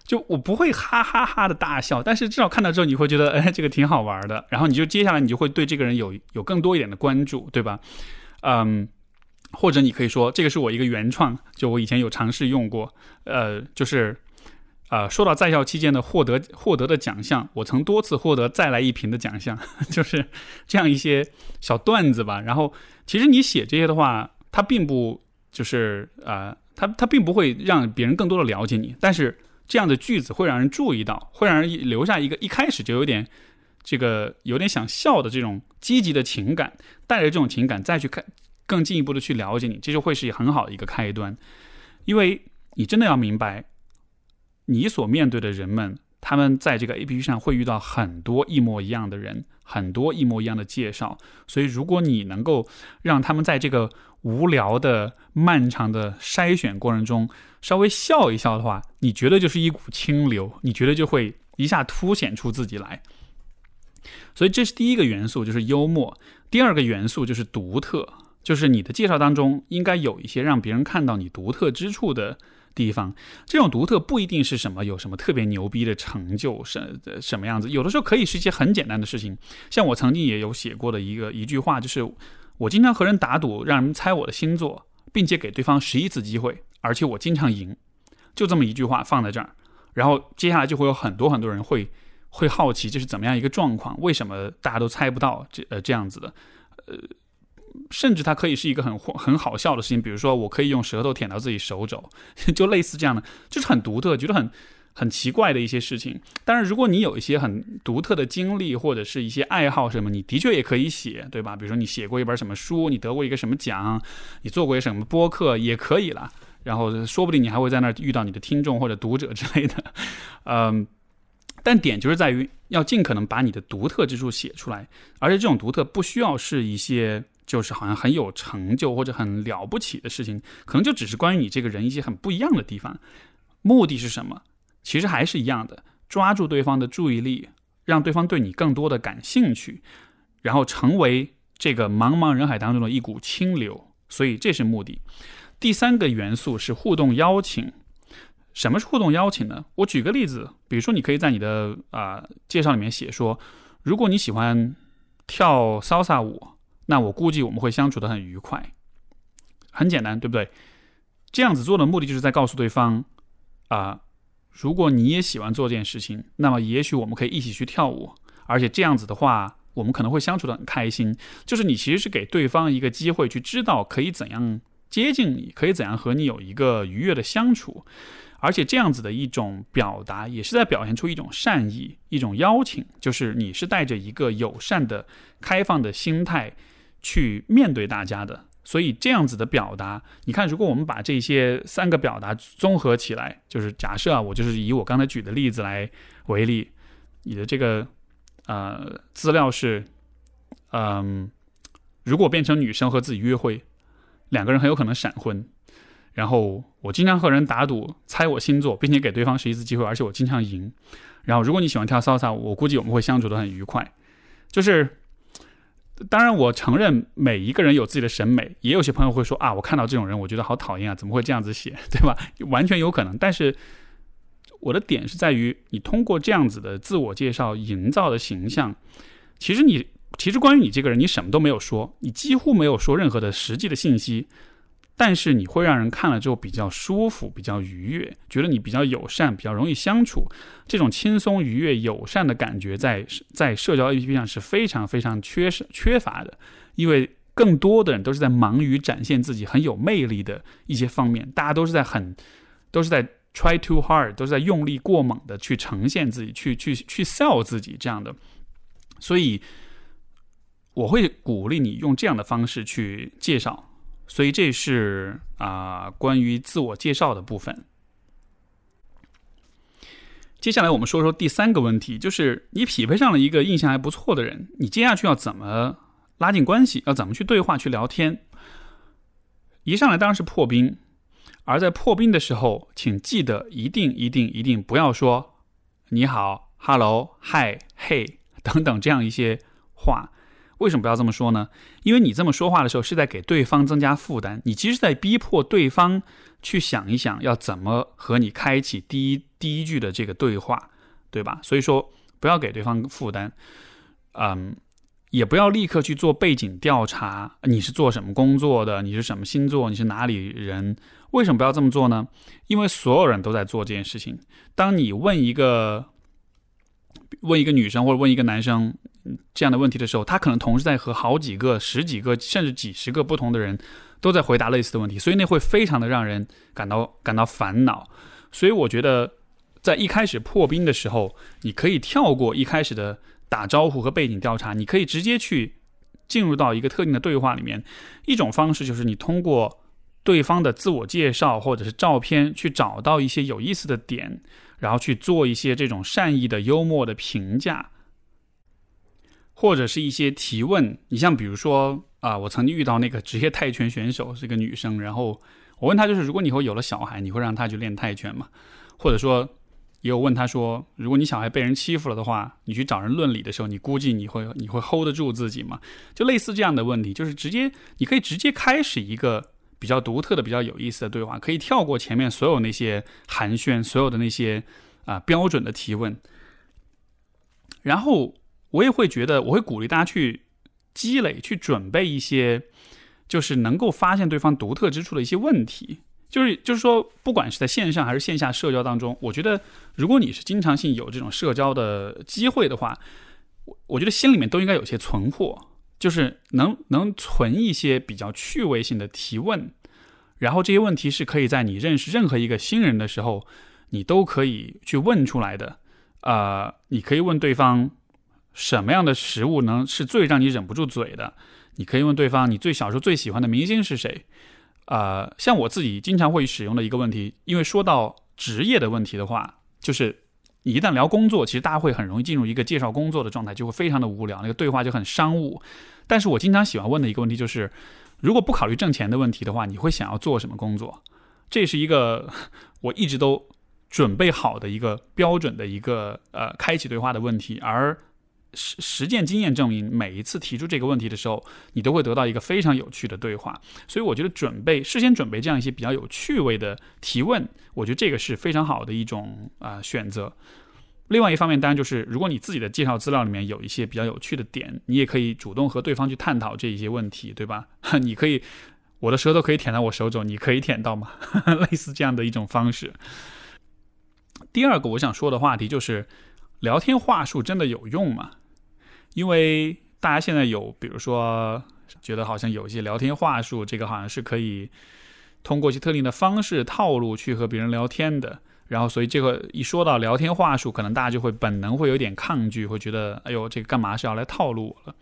就我不会哈哈哈的大笑，但是至少看到之后，你会觉得，哎，这个挺好玩的。然后你就接下来，你就会对这个人有有更多一点的关注，对吧？嗯。或者你可以说这个是我一个原创，就我以前有尝试用过，呃，就是呃，说到在校期间的获得获得的奖项，我曾多次获得再来一瓶的奖项，就是这样一些小段子吧。然后其实你写这些的话，它并不就是啊，它它并不会让别人更多的了解你，但是这样的句子会让人注意到，会让人留下一个一开始就有点这个有点想笑的这种积极的情感，带着这种情感再去看。更进一步的去了解你，这就会是很好的一个开端，因为你真的要明白，你所面对的人们，他们在这个 A P P 上会遇到很多一模一样的人，很多一模一样的介绍，所以如果你能够让他们在这个无聊的、漫长的筛选过程中稍微笑一笑的话，你觉得就是一股清流，你觉得就会一下凸显出自己来。所以这是第一个元素，就是幽默；第二个元素就是独特。就是你的介绍当中应该有一些让别人看到你独特之处的地方。这种独特不一定是什么有什么特别牛逼的成就，什什么样子。有的时候可以是一些很简单的事情。像我曾经也有写过的一个一句话，就是我经常和人打赌，让人猜我的星座，并且给对方十一次机会，而且我经常赢。就这么一句话放在这儿，然后接下来就会有很多很多人会会好奇这是怎么样一个状况，为什么大家都猜不到这呃这样子的，呃。甚至它可以是一个很很好笑的事情，比如说我可以用舌头舔到自己手肘，就类似这样的，就是很独特，觉得很很奇怪的一些事情。当然，如果你有一些很独特的经历或者是一些爱好什么，你的确也可以写，对吧？比如说你写过一本什么书，你得过一个什么奖，你做过一个什么播客也可以了。然后说不定你还会在那儿遇到你的听众或者读者之类的，嗯。但点就是在于要尽可能把你的独特之处写出来，而且这种独特不需要是一些。就是好像很有成就或者很了不起的事情，可能就只是关于你这个人一些很不一样的地方。目的是什么？其实还是一样的，抓住对方的注意力，让对方对你更多的感兴趣，然后成为这个茫茫人海当中的一股清流。所以这是目的。第三个元素是互动邀请。什么是互动邀请呢？我举个例子，比如说你可以在你的啊介绍里面写说，如果你喜欢跳 salsa 舞。那我估计我们会相处的很愉快，很简单，对不对？这样子做的目的就是在告诉对方，啊，如果你也喜欢做这件事情，那么也许我们可以一起去跳舞，而且这样子的话，我们可能会相处的很开心。就是你其实是给对方一个机会，去知道可以怎样接近你，可以怎样和你有一个愉悦的相处。而且这样子的一种表达，也是在表现出一种善意，一种邀请，就是你是带着一个友善的、开放的心态。去面对大家的，所以这样子的表达，你看，如果我们把这些三个表达综合起来，就是假设啊，我就是以我刚才举的例子来为例，你的这个呃资料是，嗯，如果变成女生和自己约会，两个人很有可能闪婚，然后我经常和人打赌猜我星座，并且给对方是一次机会，而且我经常赢，然后如果你喜欢跳 salsa，我估计我们会相处的很愉快，就是。当然，我承认每一个人有自己的审美，也有些朋友会说啊，我看到这种人，我觉得好讨厌啊，怎么会这样子写，对吧？完全有可能。但是我的点是在于，你通过这样子的自我介绍营造的形象，其实你其实关于你这个人，你什么都没有说，你几乎没有说任何的实际的信息。但是你会让人看了之后比较舒服、比较愉悦，觉得你比较友善、比较容易相处，这种轻松、愉悦、友善的感觉，在在社交 APP 上是非常非常缺失、缺乏的，因为更多的人都是在忙于展现自己很有魅力的一些方面，大家都是在很都是在 try too hard，都是在用力过猛的去呈现自己、去去去 sell 自己这样的，所以我会鼓励你用这样的方式去介绍。所以这是啊，关于自我介绍的部分。接下来我们说说第三个问题，就是你匹配上了一个印象还不错的人，你接下去要怎么拉近关系？要怎么去对话、去聊天？一上来当然是破冰，而在破冰的时候，请记得一定、一定、一定不要说“你好 ”“hello”“ 嗨”“嘿”等等这样一些话。为什么不要这么说呢？因为你这么说话的时候是在给对方增加负担，你其实是在逼迫对方去想一想要怎么和你开启第一第一句的这个对话，对吧？所以说不要给对方负担。嗯，也不要立刻去做背景调查，你是做什么工作的？你是什么星座？你是哪里人？为什么不要这么做呢？因为所有人都在做这件事情。当你问一个问一个女生或者问一个男生这样的问题的时候，他可能同时在和好几个、十几个甚至几十个不同的人都在回答类似的问题，所以那会非常的让人感到感到烦恼。所以我觉得，在一开始破冰的时候，你可以跳过一开始的。打招呼和背景调查，你可以直接去进入到一个特定的对话里面。一种方式就是你通过对方的自我介绍或者是照片去找到一些有意思的点，然后去做一些这种善意的、幽默的评价，或者是一些提问。你像比如说啊，我曾经遇到那个职业泰拳选手是个女生，然后我问她就是，如果你以后有了小孩，你会让她去练泰拳吗？或者说？也有问她说：“如果你小孩被人欺负了的话，你去找人论理的时候，你估计你会你会 hold 得住自己吗？”就类似这样的问题，就是直接你可以直接开始一个比较独特的、比较有意思的对话，可以跳过前面所有那些寒暄、所有的那些啊标准的提问。然后我也会觉得，我会鼓励大家去积累、去准备一些，就是能够发现对方独特之处的一些问题。就是就是说，不管是在线上还是线下社交当中，我觉得，如果你是经常性有这种社交的机会的话，我我觉得心里面都应该有些存货，就是能能存一些比较趣味性的提问，然后这些问题是可以在你认识任何一个新人的时候，你都可以去问出来的。啊，你可以问对方什么样的食物能是最让你忍不住嘴的？你可以问对方你最小时候最喜欢的明星是谁？呃，像我自己经常会使用的一个问题，因为说到职业的问题的话，就是你一旦聊工作，其实大家会很容易进入一个介绍工作的状态，就会非常的无聊，那个对话就很商务。但是我经常喜欢问的一个问题就是，如果不考虑挣钱的问题的话，你会想要做什么工作？这是一个我一直都准备好的一个标准的一个呃开启对话的问题，而。实实践经验证明，每一次提出这个问题的时候，你都会得到一个非常有趣的对话。所以，我觉得准备事先准备这样一些比较有趣味的提问，我觉得这个是非常好的一种啊选择。另外一方面，当然就是如果你自己的介绍资料里面有一些比较有趣的点，你也可以主动和对方去探讨这一些问题，对吧？你可以，我的舌头可以舔到我手肘，你可以舔到吗？类似这样的一种方式。第二个我想说的话题就是。聊天话术真的有用吗？因为大家现在有，比如说觉得好像有一些聊天话术，这个好像是可以通过一些特定的方式套路去和别人聊天的。然后，所以这个一说到聊天话术，可能大家就会本能会有点抗拒，会觉得哎呦，这个干嘛是要来套路我了？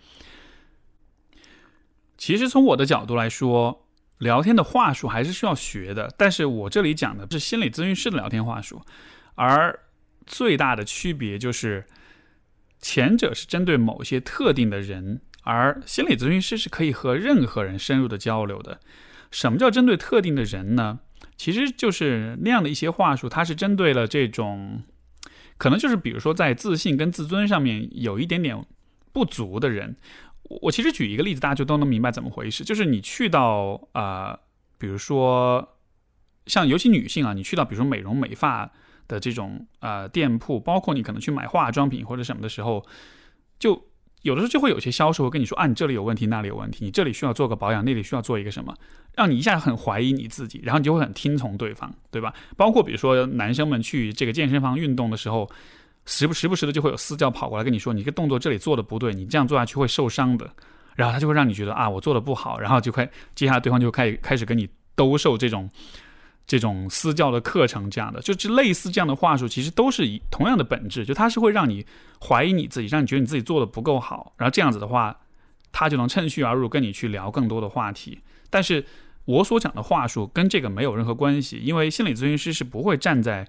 其实从我的角度来说，聊天的话术还是需要学的。但是我这里讲的是心理咨询师的聊天话术，而。最大的区别就是，前者是针对某些特定的人，而心理咨询师是可以和任何人深入的交流的。什么叫针对特定的人呢？其实就是那样的一些话术，它是针对了这种，可能就是比如说在自信跟自尊上面有一点点不足的人。我我其实举一个例子，大家就都能明白怎么回事。就是你去到啊，比如说像尤其女性啊，你去到比如说美容美发。的这种呃店铺，包括你可能去买化妆品或者什么的时候，就有的时候就会有些销售会跟你说啊，你这里有问题，那里有问题，你这里需要做个保养，那里需要做一个什么，让你一下很怀疑你自己，然后你就会很听从对方，对吧？包括比如说男生们去这个健身房运动的时候，时不时不时的就会有私教跑过来跟你说，你这个动作这里做的不对，你这样做下去会受伤的，然后他就会让你觉得啊，我做的不好，然后就快接下来对方就开开始跟你兜售这种。这种私教的课程，这样的就这类似这样的话术，其实都是以同样的本质，就它是会让你怀疑你自己，让你觉得你自己做的不够好，然后这样子的话，他就能趁虚而入，跟你去聊更多的话题。但是我所讲的话术跟这个没有任何关系，因为心理咨询师是不会站在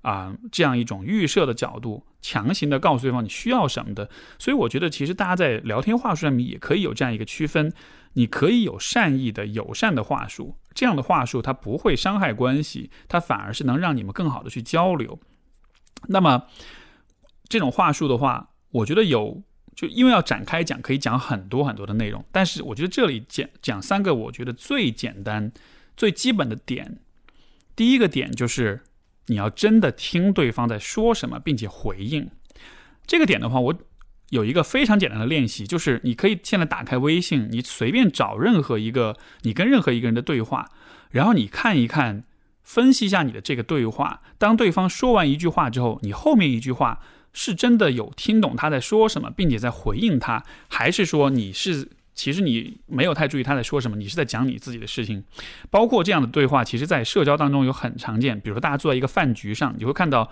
啊这样一种预设的角度，强行的告诉对方你需要什么的。所以我觉得，其实大家在聊天话术上面也可以有这样一个区分。你可以有善意的、友善的话术，这样的话术它不会伤害关系，它反而是能让你们更好的去交流。那么，这种话术的话，我觉得有，就因为要展开讲，可以讲很多很多的内容。但是，我觉得这里讲讲三个，我觉得最简单、最基本的点。第一个点就是你要真的听对方在说什么，并且回应。这个点的话，我。有一个非常简单的练习，就是你可以现在打开微信，你随便找任何一个你跟任何一个人的对话，然后你看一看，分析一下你的这个对话。当对方说完一句话之后，你后面一句话是真的有听懂他在说什么，并且在回应他，还是说你是？其实你没有太注意他在说什么，你是在讲你自己的事情。包括这样的对话，其实，在社交当中有很常见。比如说，大家坐在一个饭局上，你会看到，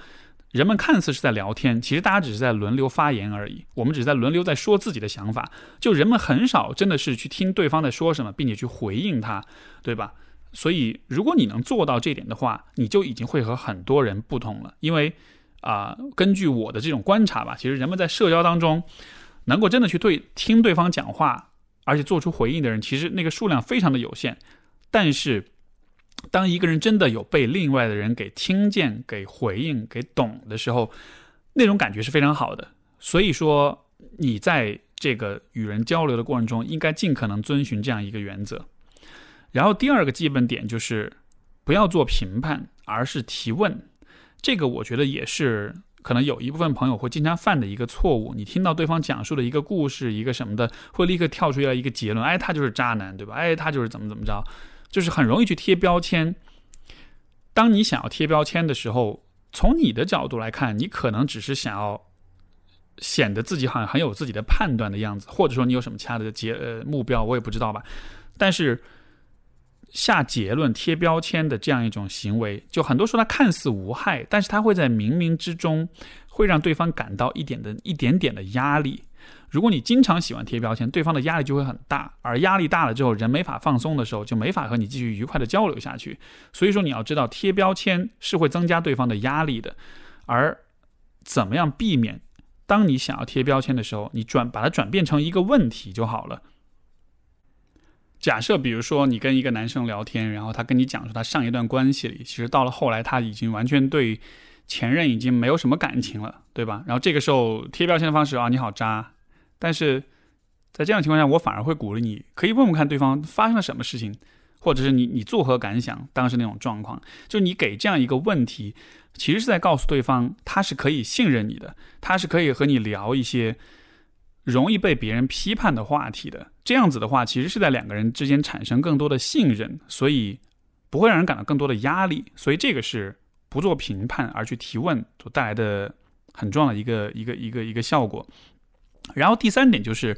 人们看似是在聊天，其实大家只是在轮流发言而已。我们只是在轮流在说自己的想法，就人们很少真的是去听对方在说什么，并且去回应他，对吧？所以，如果你能做到这点的话，你就已经会和很多人不同了。因为啊，根据我的这种观察吧，其实人们在社交当中，能够真的去对听对方讲话。而且做出回应的人，其实那个数量非常的有限。但是，当一个人真的有被另外的人给听见、给回应、给懂的时候，那种感觉是非常好的。所以说，你在这个与人交流的过程中，应该尽可能遵循这样一个原则。然后，第二个基本点就是不要做评判，而是提问。这个我觉得也是。可能有一部分朋友会经常犯的一个错误，你听到对方讲述的一个故事，一个什么的，会立刻跳出来一个结论，哎，他就是渣男，对吧？哎，他就是怎么怎么着，就是很容易去贴标签。当你想要贴标签的时候，从你的角度来看，你可能只是想要显得自己好像很有自己的判断的样子，或者说你有什么其他的结呃目标，我也不知道吧。但是。下结论、贴标签的这样一种行为，就很多时候它看似无害，但是它会在冥冥之中会让对方感到一点的一点点的压力。如果你经常喜欢贴标签，对方的压力就会很大，而压力大了之后，人没法放松的时候，就没法和你继续愉快的交流下去。所以说，你要知道贴标签是会增加对方的压力的。而怎么样避免？当你想要贴标签的时候，你转把它转变成一个问题就好了。假设，比如说你跟一个男生聊天，然后他跟你讲说他上一段关系里，其实到了后来他已经完全对前任已经没有什么感情了，对吧？然后这个时候贴标签的方式啊，你好渣。但是在这样情况下，我反而会鼓励你，可以问问看对方发生了什么事情，或者是你你作何感想？当时那种状况，就你给这样一个问题，其实是在告诉对方他是可以信任你的，他是可以和你聊一些。容易被别人批判的话题的，这样子的话，其实是在两个人之间产生更多的信任，所以不会让人感到更多的压力。所以这个是不做评判而去提问所带来的很重要的一个一个一个一个效果。然后第三点就是，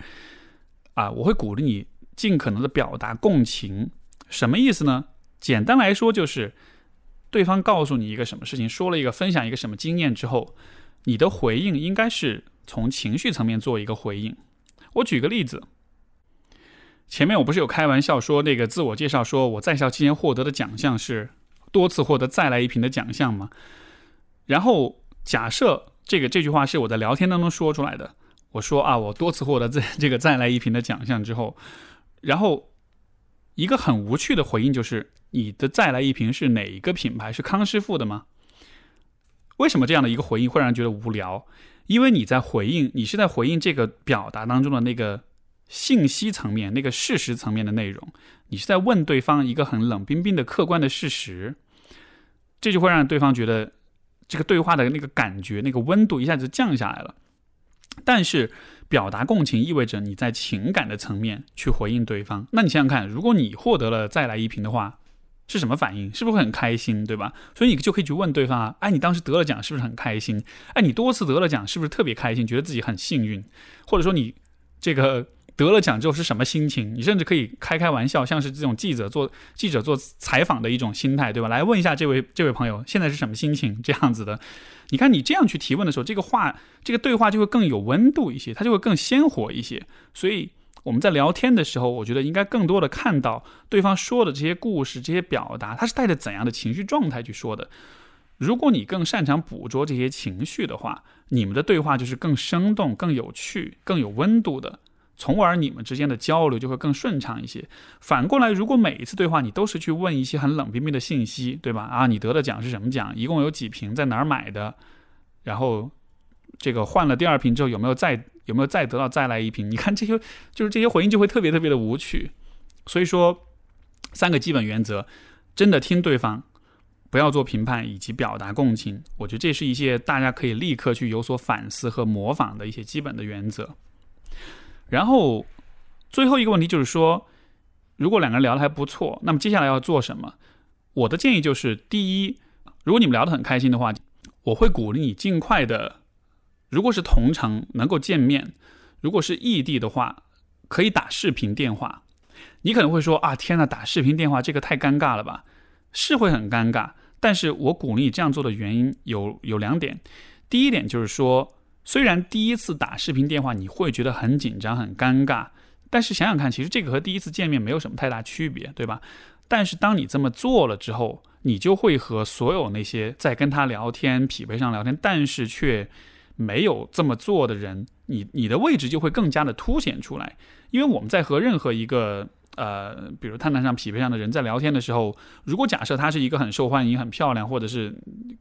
啊，我会鼓励你尽可能的表达共情。什么意思呢？简单来说就是，对方告诉你一个什么事情，说了一个分享一个什么经验之后，你的回应应该是。从情绪层面做一个回应。我举个例子，前面我不是有开玩笑说那个自我介绍，说我在校期间获得的奖项是多次获得再来一瓶的奖项吗？然后假设这个这句话是我在聊天当中说出来的，我说啊，我多次获得这 这个再来一瓶的奖项之后，然后一个很无趣的回应就是，你的再来一瓶是哪一个品牌？是康师傅的吗？为什么这样的一个回应会让人觉得无聊？因为你在回应，你是在回应这个表达当中的那个信息层面、那个事实层面的内容，你是在问对方一个很冷冰冰的客观的事实，这就会让对方觉得这个对话的那个感觉、那个温度一下子降下来了。但是表达共情意味着你在情感的层面去回应对方，那你想想看，如果你获得了再来一瓶的话。是什么反应？是不是会很开心，对吧？所以你就可以去问对方啊，哎，你当时得了奖是不是很开心？哎，你多次得了奖是不是特别开心，觉得自己很幸运？或者说你这个得了奖之后是什么心情？你甚至可以开开玩笑，像是这种记者做记者做采访的一种心态，对吧？来问一下这位这位朋友现在是什么心情？这样子的，你看你这样去提问的时候，这个话这个对话就会更有温度一些，它就会更鲜活一些，所以。我们在聊天的时候，我觉得应该更多的看到对方说的这些故事、这些表达，他是带着怎样的情绪状态去说的。如果你更擅长捕捉这些情绪的话，你们的对话就是更生动、更有趣、更有温度的，从而你们之间的交流就会更顺畅一些。反过来，如果每一次对话你都是去问一些很冷冰冰的信息，对吧？啊，你得的奖是什么奖？一共有几瓶？在哪儿买的？然后这个换了第二瓶之后有没有再？有没有再得到再来一瓶？你看这些，就是这些回应就会特别特别的无趣。所以说，三个基本原则：真的听对方，不要做评判以及表达共情。我觉得这是一些大家可以立刻去有所反思和模仿的一些基本的原则。然后最后一个问题就是说，如果两个人聊得还不错，那么接下来要做什么？我的建议就是：第一，如果你们聊得很开心的话，我会鼓励你尽快的，如果是同城能够见面，如果是异地的话，可以打视频电话。你可能会说啊，天呐，打视频电话这个太尴尬了吧？是会很尴尬。但是我鼓励你这样做的原因有有两点。第一点就是说，虽然第一次打视频电话你会觉得很紧张、很尴尬，但是想想看，其实这个和第一次见面没有什么太大区别，对吧？但是当你这么做了之后，你就会和所有那些在跟他聊天、匹配上聊天，但是却没有这么做的人，你你的位置就会更加的凸显出来。因为我们在和任何一个呃，比如探探上匹配上的人在聊天的时候，如果假设他是一个很受欢迎、很漂亮，或者是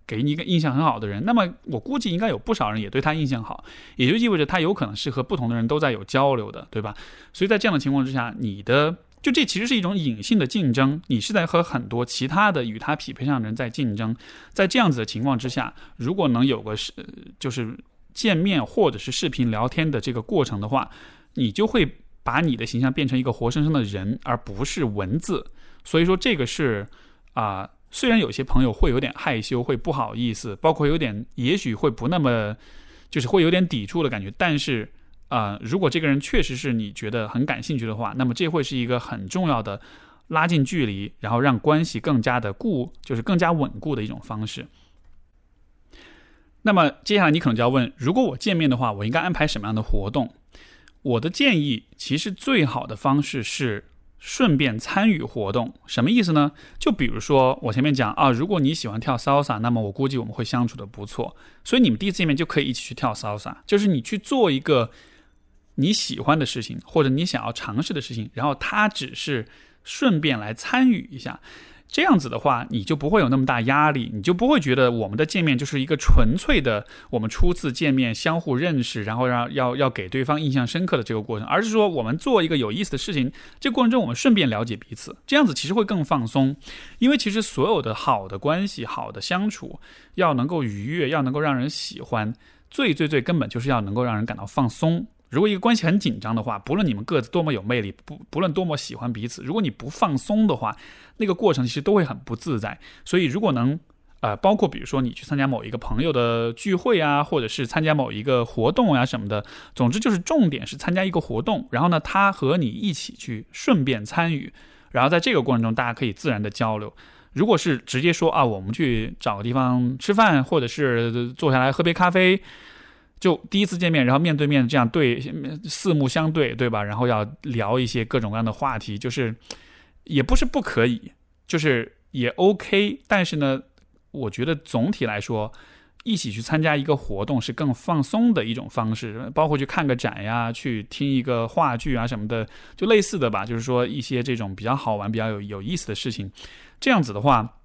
给你一个印象很好的人，那么我估计应该有不少人也对他印象好，也就意味着他有可能是和不同的人都在有交流的，对吧？所以在这样的情况之下，你的。就这其实是一种隐性的竞争，你是在和很多其他的与他匹配上的人在竞争。在这样子的情况之下，如果能有个是就是见面或者是视频聊天的这个过程的话，你就会把你的形象变成一个活生生的人，而不是文字。所以说这个是啊，虽然有些朋友会有点害羞，会不好意思，包括有点也许会不那么就是会有点抵触的感觉，但是。啊，如果这个人确实是你觉得很感兴趣的话，那么这会是一个很重要的拉近距离，然后让关系更加的固，就是更加稳固的一种方式。那么接下来你可能就要问，如果我见面的话，我应该安排什么样的活动？我的建议其实最好的方式是顺便参与活动。什么意思呢？就比如说我前面讲啊，如果你喜欢跳 salsa，那么我估计我们会相处的不错，所以你们第一次见面就可以一起去跳 salsa，就是你去做一个。你喜欢的事情，或者你想要尝试的事情，然后他只是顺便来参与一下，这样子的话，你就不会有那么大压力，你就不会觉得我们的见面就是一个纯粹的我们初次见面相互认识，然后让要要给对方印象深刻的这个过程，而是说我们做一个有意思的事情，这过程中我们顺便了解彼此，这样子其实会更放松，因为其实所有的好的关系、好的相处，要能够愉悦，要能够让人喜欢，最最最根本就是要能够让人感到放松。如果一个关系很紧张的话，不论你们各自多么有魅力，不不论多么喜欢彼此，如果你不放松的话，那个过程其实都会很不自在。所以，如果能，呃，包括比如说你去参加某一个朋友的聚会啊，或者是参加某一个活动啊什么的，总之就是重点是参加一个活动，然后呢，他和你一起去顺便参与，然后在这个过程中大家可以自然的交流。如果是直接说啊，我们去找个地方吃饭，或者是坐下来喝杯咖啡。就第一次见面，然后面对面这样对四目相对，对吧？然后要聊一些各种各样的话题，就是也不是不可以，就是也 OK。但是呢，我觉得总体来说，一起去参加一个活动是更放松的一种方式，包括去看个展呀，去听一个话剧啊什么的，就类似的吧。就是说一些这种比较好玩、比较有有意思的事情，这样子的话，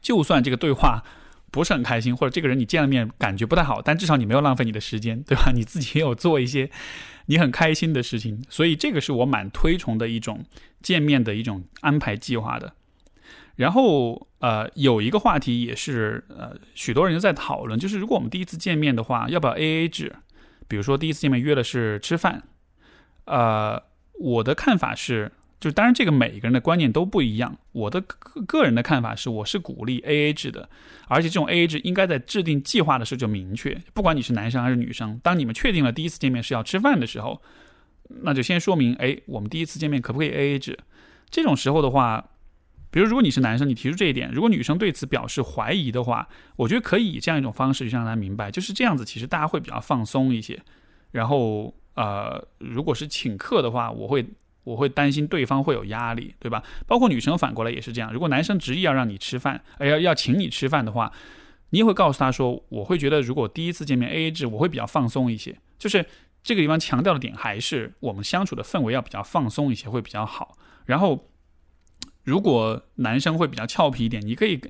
就算这个对话。不是很开心，或者这个人你见了面感觉不太好，但至少你没有浪费你的时间，对吧？你自己也有做一些你很开心的事情，所以这个是我蛮推崇的一种见面的一种安排计划的。然后呃，有一个话题也是呃，许多人在讨论，就是如果我们第一次见面的话，要不要 A A 制？比如说第一次见面约的是吃饭，呃，我的看法是。就当然，这个每一个人的观念都不一样。我的个个人的看法是，我是鼓励 A A 制的，而且这种 A A 制应该在制定计划的时候就明确。不管你是男生还是女生，当你们确定了第一次见面是要吃饭的时候，那就先说明，哎，我们第一次见面可不可以 A A 制？这种时候的话，比如如果你是男生，你提出这一点，如果女生对此表示怀疑的话，我觉得可以以这样一种方式去让他明白，就是这样子，其实大家会比较放松一些。然后，呃，如果是请客的话，我会。我会担心对方会有压力，对吧？包括女生反过来也是这样。如果男生执意要让你吃饭，哎，要要请你吃饭的话，你也会告诉他说：“我会觉得，如果第一次见面 A A 制，我会比较放松一些。”就是这个地方强调的点还是我们相处的氛围要比较放松一些，会比较好。然后，如果男生会比较俏皮一点，你可以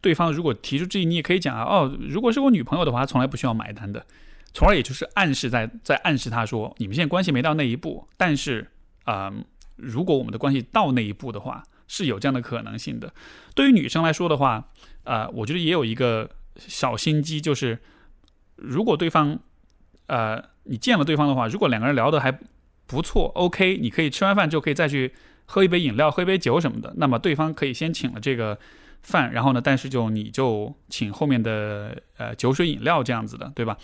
对方如果提出质疑，你也可以讲啊：“哦，如果是我女朋友的话，从来不需要买单的。”从而也就是暗示在在暗示他说：“你们现在关系没到那一步，但是。”啊，如果我们的关系到那一步的话，是有这样的可能性的。对于女生来说的话，呃，我觉得也有一个小心机，就是如果对方，呃，你见了对方的话，如果两个人聊得还不错，OK，你可以吃完饭就可以再去喝一杯饮料、喝一杯酒什么的。那么对方可以先请了这个饭，然后呢，但是就你就请后面的呃酒水饮料这样子的，对吧？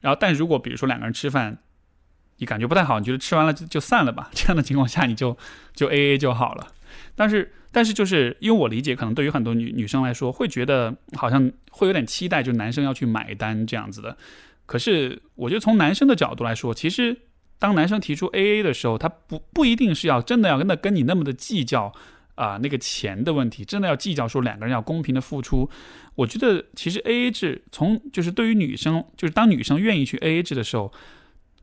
然后，但如果比如说两个人吃饭，你感觉不太好，你觉得吃完了就就散了吧？这样的情况下，你就就 A A 就好了。但是，但是就是因为我理解，可能对于很多女女生来说，会觉得好像会有点期待，就男生要去买单这样子的。可是，我觉得从男生的角度来说，其实当男生提出 A A 的时候，他不不一定是要真的要跟那跟你那么的计较啊那个钱的问题，真的要计较说两个人要公平的付出。我觉得其实 A A 制从就是对于女生，就是当女生愿意去 A A 制的时候，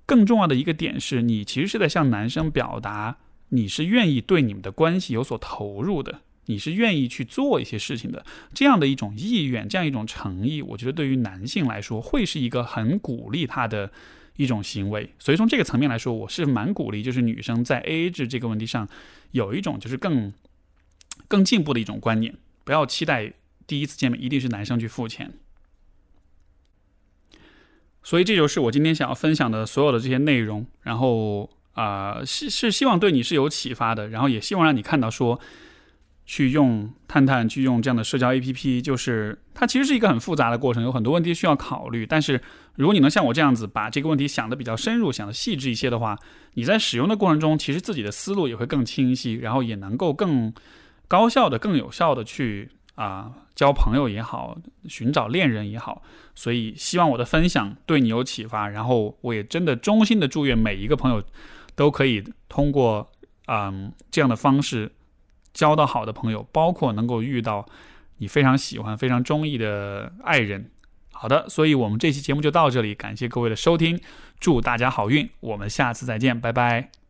更重要的一个点是你其实是在向男生表达。你是愿意对你们的关系有所投入的，你是愿意去做一些事情的，这样的一种意愿，这样一种诚意，我觉得对于男性来说会是一个很鼓励他的一种行为。所以从这个层面来说，我是蛮鼓励，就是女生在 AA 制这个问题上有一种就是更更进步的一种观念，不要期待第一次见面一定是男生去付钱。所以这就是我今天想要分享的所有的这些内容，然后。啊，是是希望对你是有启发的，然后也希望让你看到说，去用探探，去用这样的社交 APP，就是它其实是一个很复杂的过程，有很多问题需要考虑。但是如果你能像我这样子把这个问题想的比较深入，想的细致一些的话，你在使用的过程中，其实自己的思路也会更清晰，然后也能够更高效的、更有效的去啊交朋友也好，寻找恋人也好。所以希望我的分享对你有启发，然后我也真的衷心的祝愿每一个朋友。都可以通过嗯这样的方式交到好的朋友，包括能够遇到你非常喜欢、非常中意的爱人。好的，所以我们这期节目就到这里，感谢各位的收听，祝大家好运，我们下次再见，拜拜。